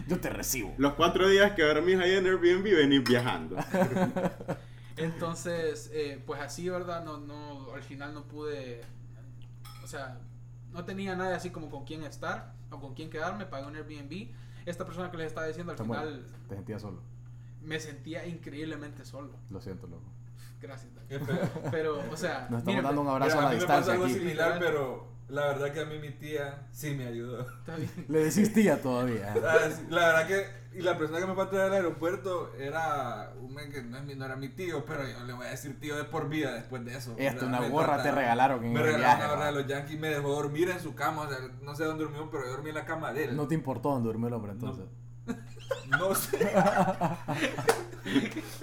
Yo te recibo. Los cuatro días que dormís ahí en Airbnb venís viajando. Entonces, eh, pues así, ¿verdad? No, no, al final no pude, o sea, no tenía nadie así como con quién estar o con quién quedarme, pagué un Airbnb. Esta persona que les estaba diciendo al Samuel, final te sentías solo. me sentía increíblemente solo. Lo siento, loco. Gracias. Pero, o sea, Nos estamos miren, dando un abrazo a a la mí me pasa distancia algo aquí. similar, pero la verdad que a mí mi tía sí me ayudó. está bien. Le decís tía todavía. La, la verdad que, y la persona que me fue a traer al aeropuerto era un men que no, es mi- no era mi tío, pero yo le voy a decir tío de por vida después de eso. Esto, una me gorra te regalaron en Me regalaron viaje. una gorra de los Yankees, me dejó dormir en su cama, o sea, no sé dónde durmió, pero yo dormí en la cama de él. No te importó dónde durmió el hombre entonces. No sé.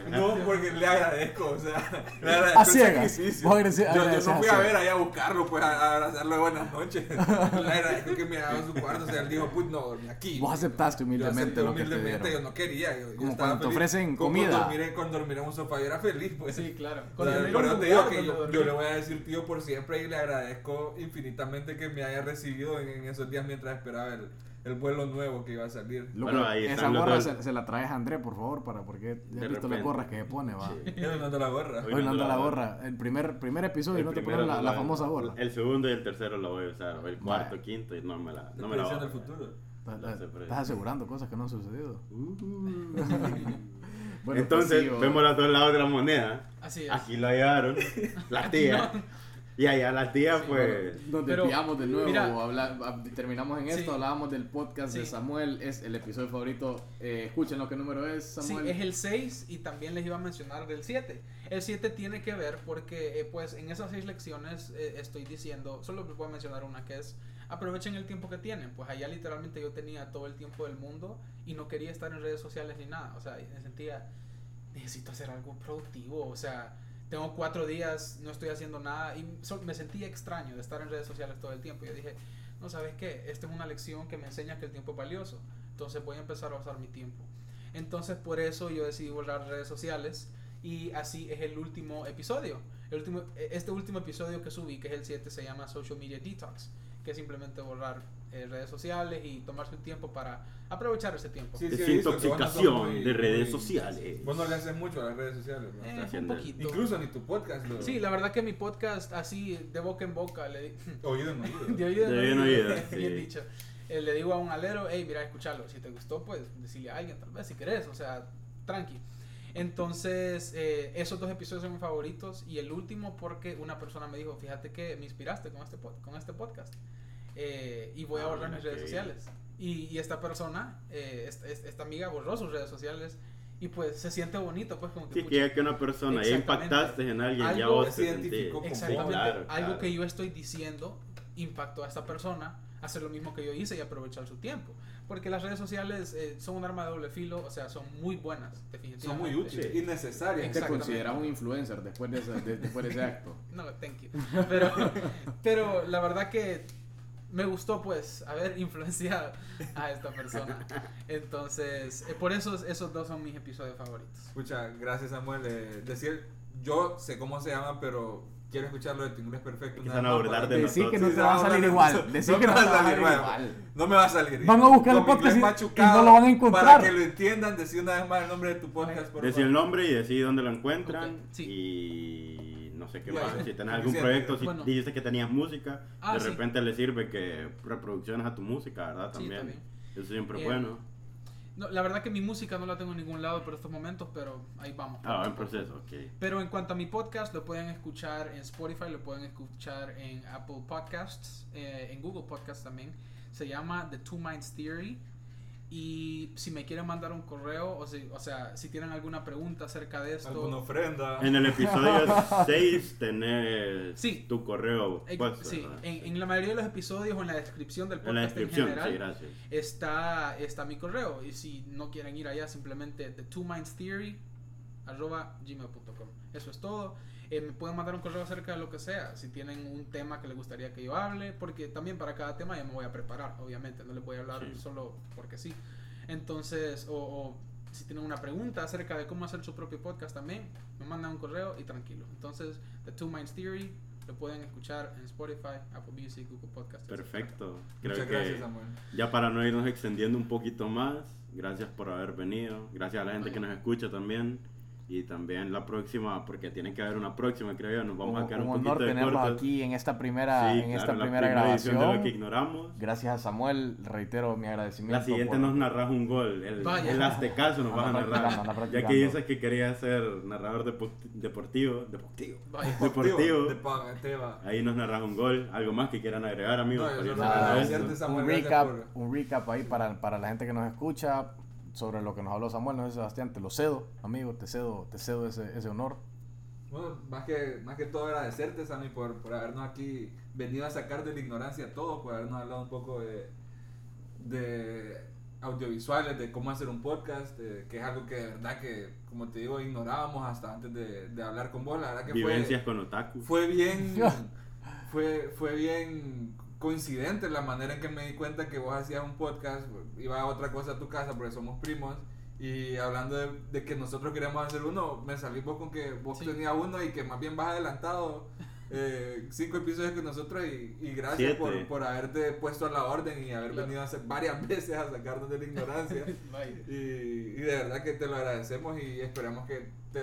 no, porque le agradezco, o sea, le agradezco A el sacrificio. Yo, yo no fui a ver allá a buscarlo, pues a, a abrazarlo de buenas noches. Le agradezco que me haga en su cuarto, o sea, él dijo, pues no, dormí aquí. Vos aceptaste Yo humildemente acepté lo que te humildemente, dieron. yo no quería. Yo, yo Como estaba cuando te ofrecen Como comida. Cuando dormir, cuando dormir en un sofá, yo era feliz, pues. Sí, claro. O Cuando sea, por un eso te digo lugar que yo, yo le voy a decir tío por siempre y le agradezco infinitamente que me haya recibido en, en esos días mientras esperaba el, el vuelo nuevo que iba a salir. Bueno, ahí esa gorra se, se la traes a André, por favor, para porque ya has visto las gorras que se pone, va. Sí. Yo no ando la gorra. Hoy Hoy no anda la gorra. El primer, primer episodio El no te ponen la, no la famosa gorra. El segundo y el tercero lo voy a usar. El cuarto, Vale. quinto y no me la, no No me la voy a del futuro. Estás- la asegurando cosas que no han sucedido. Uh. Bueno, Entonces, pues sí, vemos los dos lados de la moneda. Así es. Aquí lo llevaron, la tía. Y allá la tía, Sí, pues. Nos Pero, desviamos de nuevo, mira, habla- terminamos en esto, sí. hablábamos del podcast de Sí. Samuel, es el episodio favorito, eh, escúchenlo, ¿qué número es Sí, Samuel? es el 6 y también les iba a mencionar del 7. El 7 tiene que ver porque, eh, pues, en esas 6 lecciones eh, estoy diciendo, solo les voy a mencionar una que es, aprovechen el tiempo que tienen. Pues allá literalmente yo tenía todo el tiempo del mundo y no quería estar en redes sociales ni nada. O sea, me sentía, necesito hacer algo productivo. O sea, tengo cuatro días, no estoy haciendo nada y so- me sentí extraño de estar en redes sociales todo el tiempo. Yo dije, no, ¿sabes qué? Esta es una lección que me enseña que el tiempo es valioso. Entonces voy a empezar a usar mi tiempo. Entonces por eso yo decidí borrar redes sociales y así es el último episodio. El último, este último episodio que subí, que es el 7, se llama Social Media Detox, que simplemente borrar eh, redes sociales y tomarse un tiempo para aprovechar ese tiempo. Sí, sí, Desintoxicación muy- de redes muy- sociales. Vos no le haces mucho a las redes sociales, ¿no? Eh, está un haciendo- poquito. Incluso ni tu podcast lo Sí, la verdad que mi podcast así de boca en boca le di- oído en oído. de oído en oído en oído, oído, sí. bien dicho. Eh, le digo a un alero, hey, mira, escúchalo. Si te gustó, pues decirle a alguien, tal vez, si querés. O sea, tranqui. Entonces, eh, esos dos episodios son mis favoritos. Y el último, porque una persona me dijo, fíjate que me inspiraste con este, pod- con este podcast. Eh, y voy a Ah, borrar mis redes sociales. Y, y esta persona, eh, esta, esta amiga, borró sus redes sociales. Y pues se siente bonito, pues como que... Sí, pucha, que ya que una persona ya impactaste en alguien, ya Algo vos se te identificó con Exactamente. Claro, Algo claro. que yo estoy diciendo impactó a esta persona hacer lo mismo que yo hice y aprovechar su tiempo. Porque las redes sociales eh, son un arma de doble filo, o sea, son muy buenas, Son muy útiles y necesarias. Te consideras un influencer después de ese, de- después de ese acto. No, thank you. Pero, pero la verdad que me gustó pues haber influenciado a esta persona. Entonces, eh, por eso esos dos son mis episodios favoritos. Escucha, gracias Samuel. Eh, decir, yo sé cómo se llama, pero quiero escucharlo de tu inglés perfecto. Que nada se van a más burlar para- de Decí que no te va a salir igual. Decí no que me no va te a va a salir igual. No me va a salir. Van a buscar el podcast y- no lo van a encontrar. Para que lo entiendan, decí una vez más el nombre de tu podcast, por Decí el nombre y decí dónde lo encuentran. Sí. Y no sé qué Ya, más. Si tenés algún proyecto, si Bueno. dices que tenías música, Ah, de sí. repente le sirve que reproducciones a tu música, ¿verdad? Sí, También. también. Eso siempre es Eh, bueno. No, la verdad que mi música no la tengo en ningún lado por estos momentos, pero ahí vamos. Ah, en proceso, ok. Pero en cuanto a mi podcast, lo pueden escuchar en Spotify, lo pueden escuchar en Apple Podcasts, eh, en Google Podcasts también. Se llama The Two Minds Theory. Y si me quieren mandar un correo, o, si, o sea, si tienen alguna pregunta acerca de esto, Alguna ofrenda. En el episodio 6 tenés Sí. tu correo puesto. sí, en, en la mayoría de los episodios o en la descripción del En la podcast en, descripción, general, sí, gracias. está, está mi correo. Y si no quieren ir allá, simplemente the two minds theory arroba gmail.com. Eso es todo. Eh, me pueden mandar un correo acerca de lo que sea. Si tienen un tema que les gustaría que yo hable, porque también para cada tema ya me voy a preparar, obviamente. No les voy a hablar Sí. solo porque sí. Entonces, o, o si tienen una pregunta acerca de cómo hacer su propio podcast también, me mandan un correo y tranquilo. Entonces, The Two Minds Theory lo pueden escuchar en Spotify, Apple Music, Google Podcasts. etc. Perfecto. Creo Muchas que gracias, Samuel. ya para no irnos extendiendo un poquito más, gracias por haber venido. Gracias a la gente que nos escucha también. Y también la próxima, porque tiene que haber una próxima, creo yo. Nos vamos un, a quedar un, un poquito honor de tenerlos cortos. aquí en esta primera, Sí, en esta claro, la primera primera grabación. de lo que ignoramos. Gracias a Samuel, reitero mi agradecimiento. La siguiente por- nos narras un gol. El, Vaya. el Aztecaso nos vas a narrar. Ya que dices que querías ser narrador depo- deportivo. Deportivo. Vaya. Deportivo. Va. Ahí nos narras un gol. ¿Algo más que quieran agregar, amigos? No, esto? Samuel, un recap, por- un recap ahí para, para la gente que nos escucha sobre lo que nos habló Samuel, no sé Sebastián, te lo cedo, amigo, te cedo, te cedo ese, ese honor. Bueno, más que, más que todo agradecerte, Sammy, por, por habernos aquí venido a sacar de la ignorancia todo, por habernos hablado un poco de, de audiovisuales, de cómo hacer un podcast, de- que es algo que de verdad que, como te digo, ignorábamos hasta antes de, de hablar con vos. La verdad que Vivencias fue, con Otaku. fue bien, fue, fue bien coincidente la manera en que me di cuenta que vos hacías un podcast, iba a otra cosa a tu casa porque somos primos. Y hablando de, de que nosotros queríamos hacer uno, me salí vos con que vos Sí. tenías uno y que más bien vas adelantado eh, cinco episodios que nosotros y, y gracias por, por haberte puesto a la orden y haber Claro. venido a hacer varias veces a sacarnos de la ignorancia. Y, y de verdad que te lo agradecemos y esperamos que te,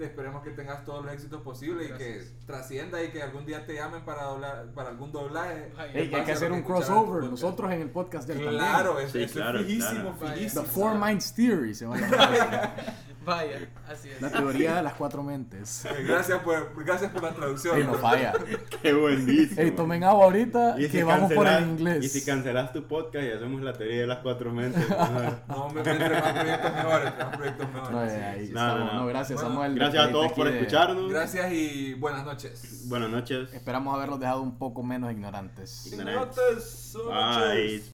te esperemos que tengas todos los éxitos posibles y que trascienda y que algún día te llamen para doblar, para algún doblaje. Vaya. Ey, hay que hacer un crossover, nosotros en el podcast del Claro, eso, Sí, claro, es fijísimo, claro. fijísimo. The Four Minds Theory se va a llamar. Vaya, así es. La teoría de las cuatro mentes. Eh, Gracias por, gracias por la traducción. Ey, no falla. Qué buenísimo. Ey, tomen agua ahorita Y si que vamos por el cancelas- inglés. Y si cancelas tu podcast y hacemos la teoría de las cuatro mentes. ¿no? Me entre más proyectos mejores, más proyectos No, mejores. eh, ahí No, estamos. no, no. No, gracias Bueno, Samuel. Gracias a todos por de- escucharnos. Gracias y buenas noches. Buenas noches. Esperamos haberlos dejado un poco menos ignorantes. Ignorantes. Bye.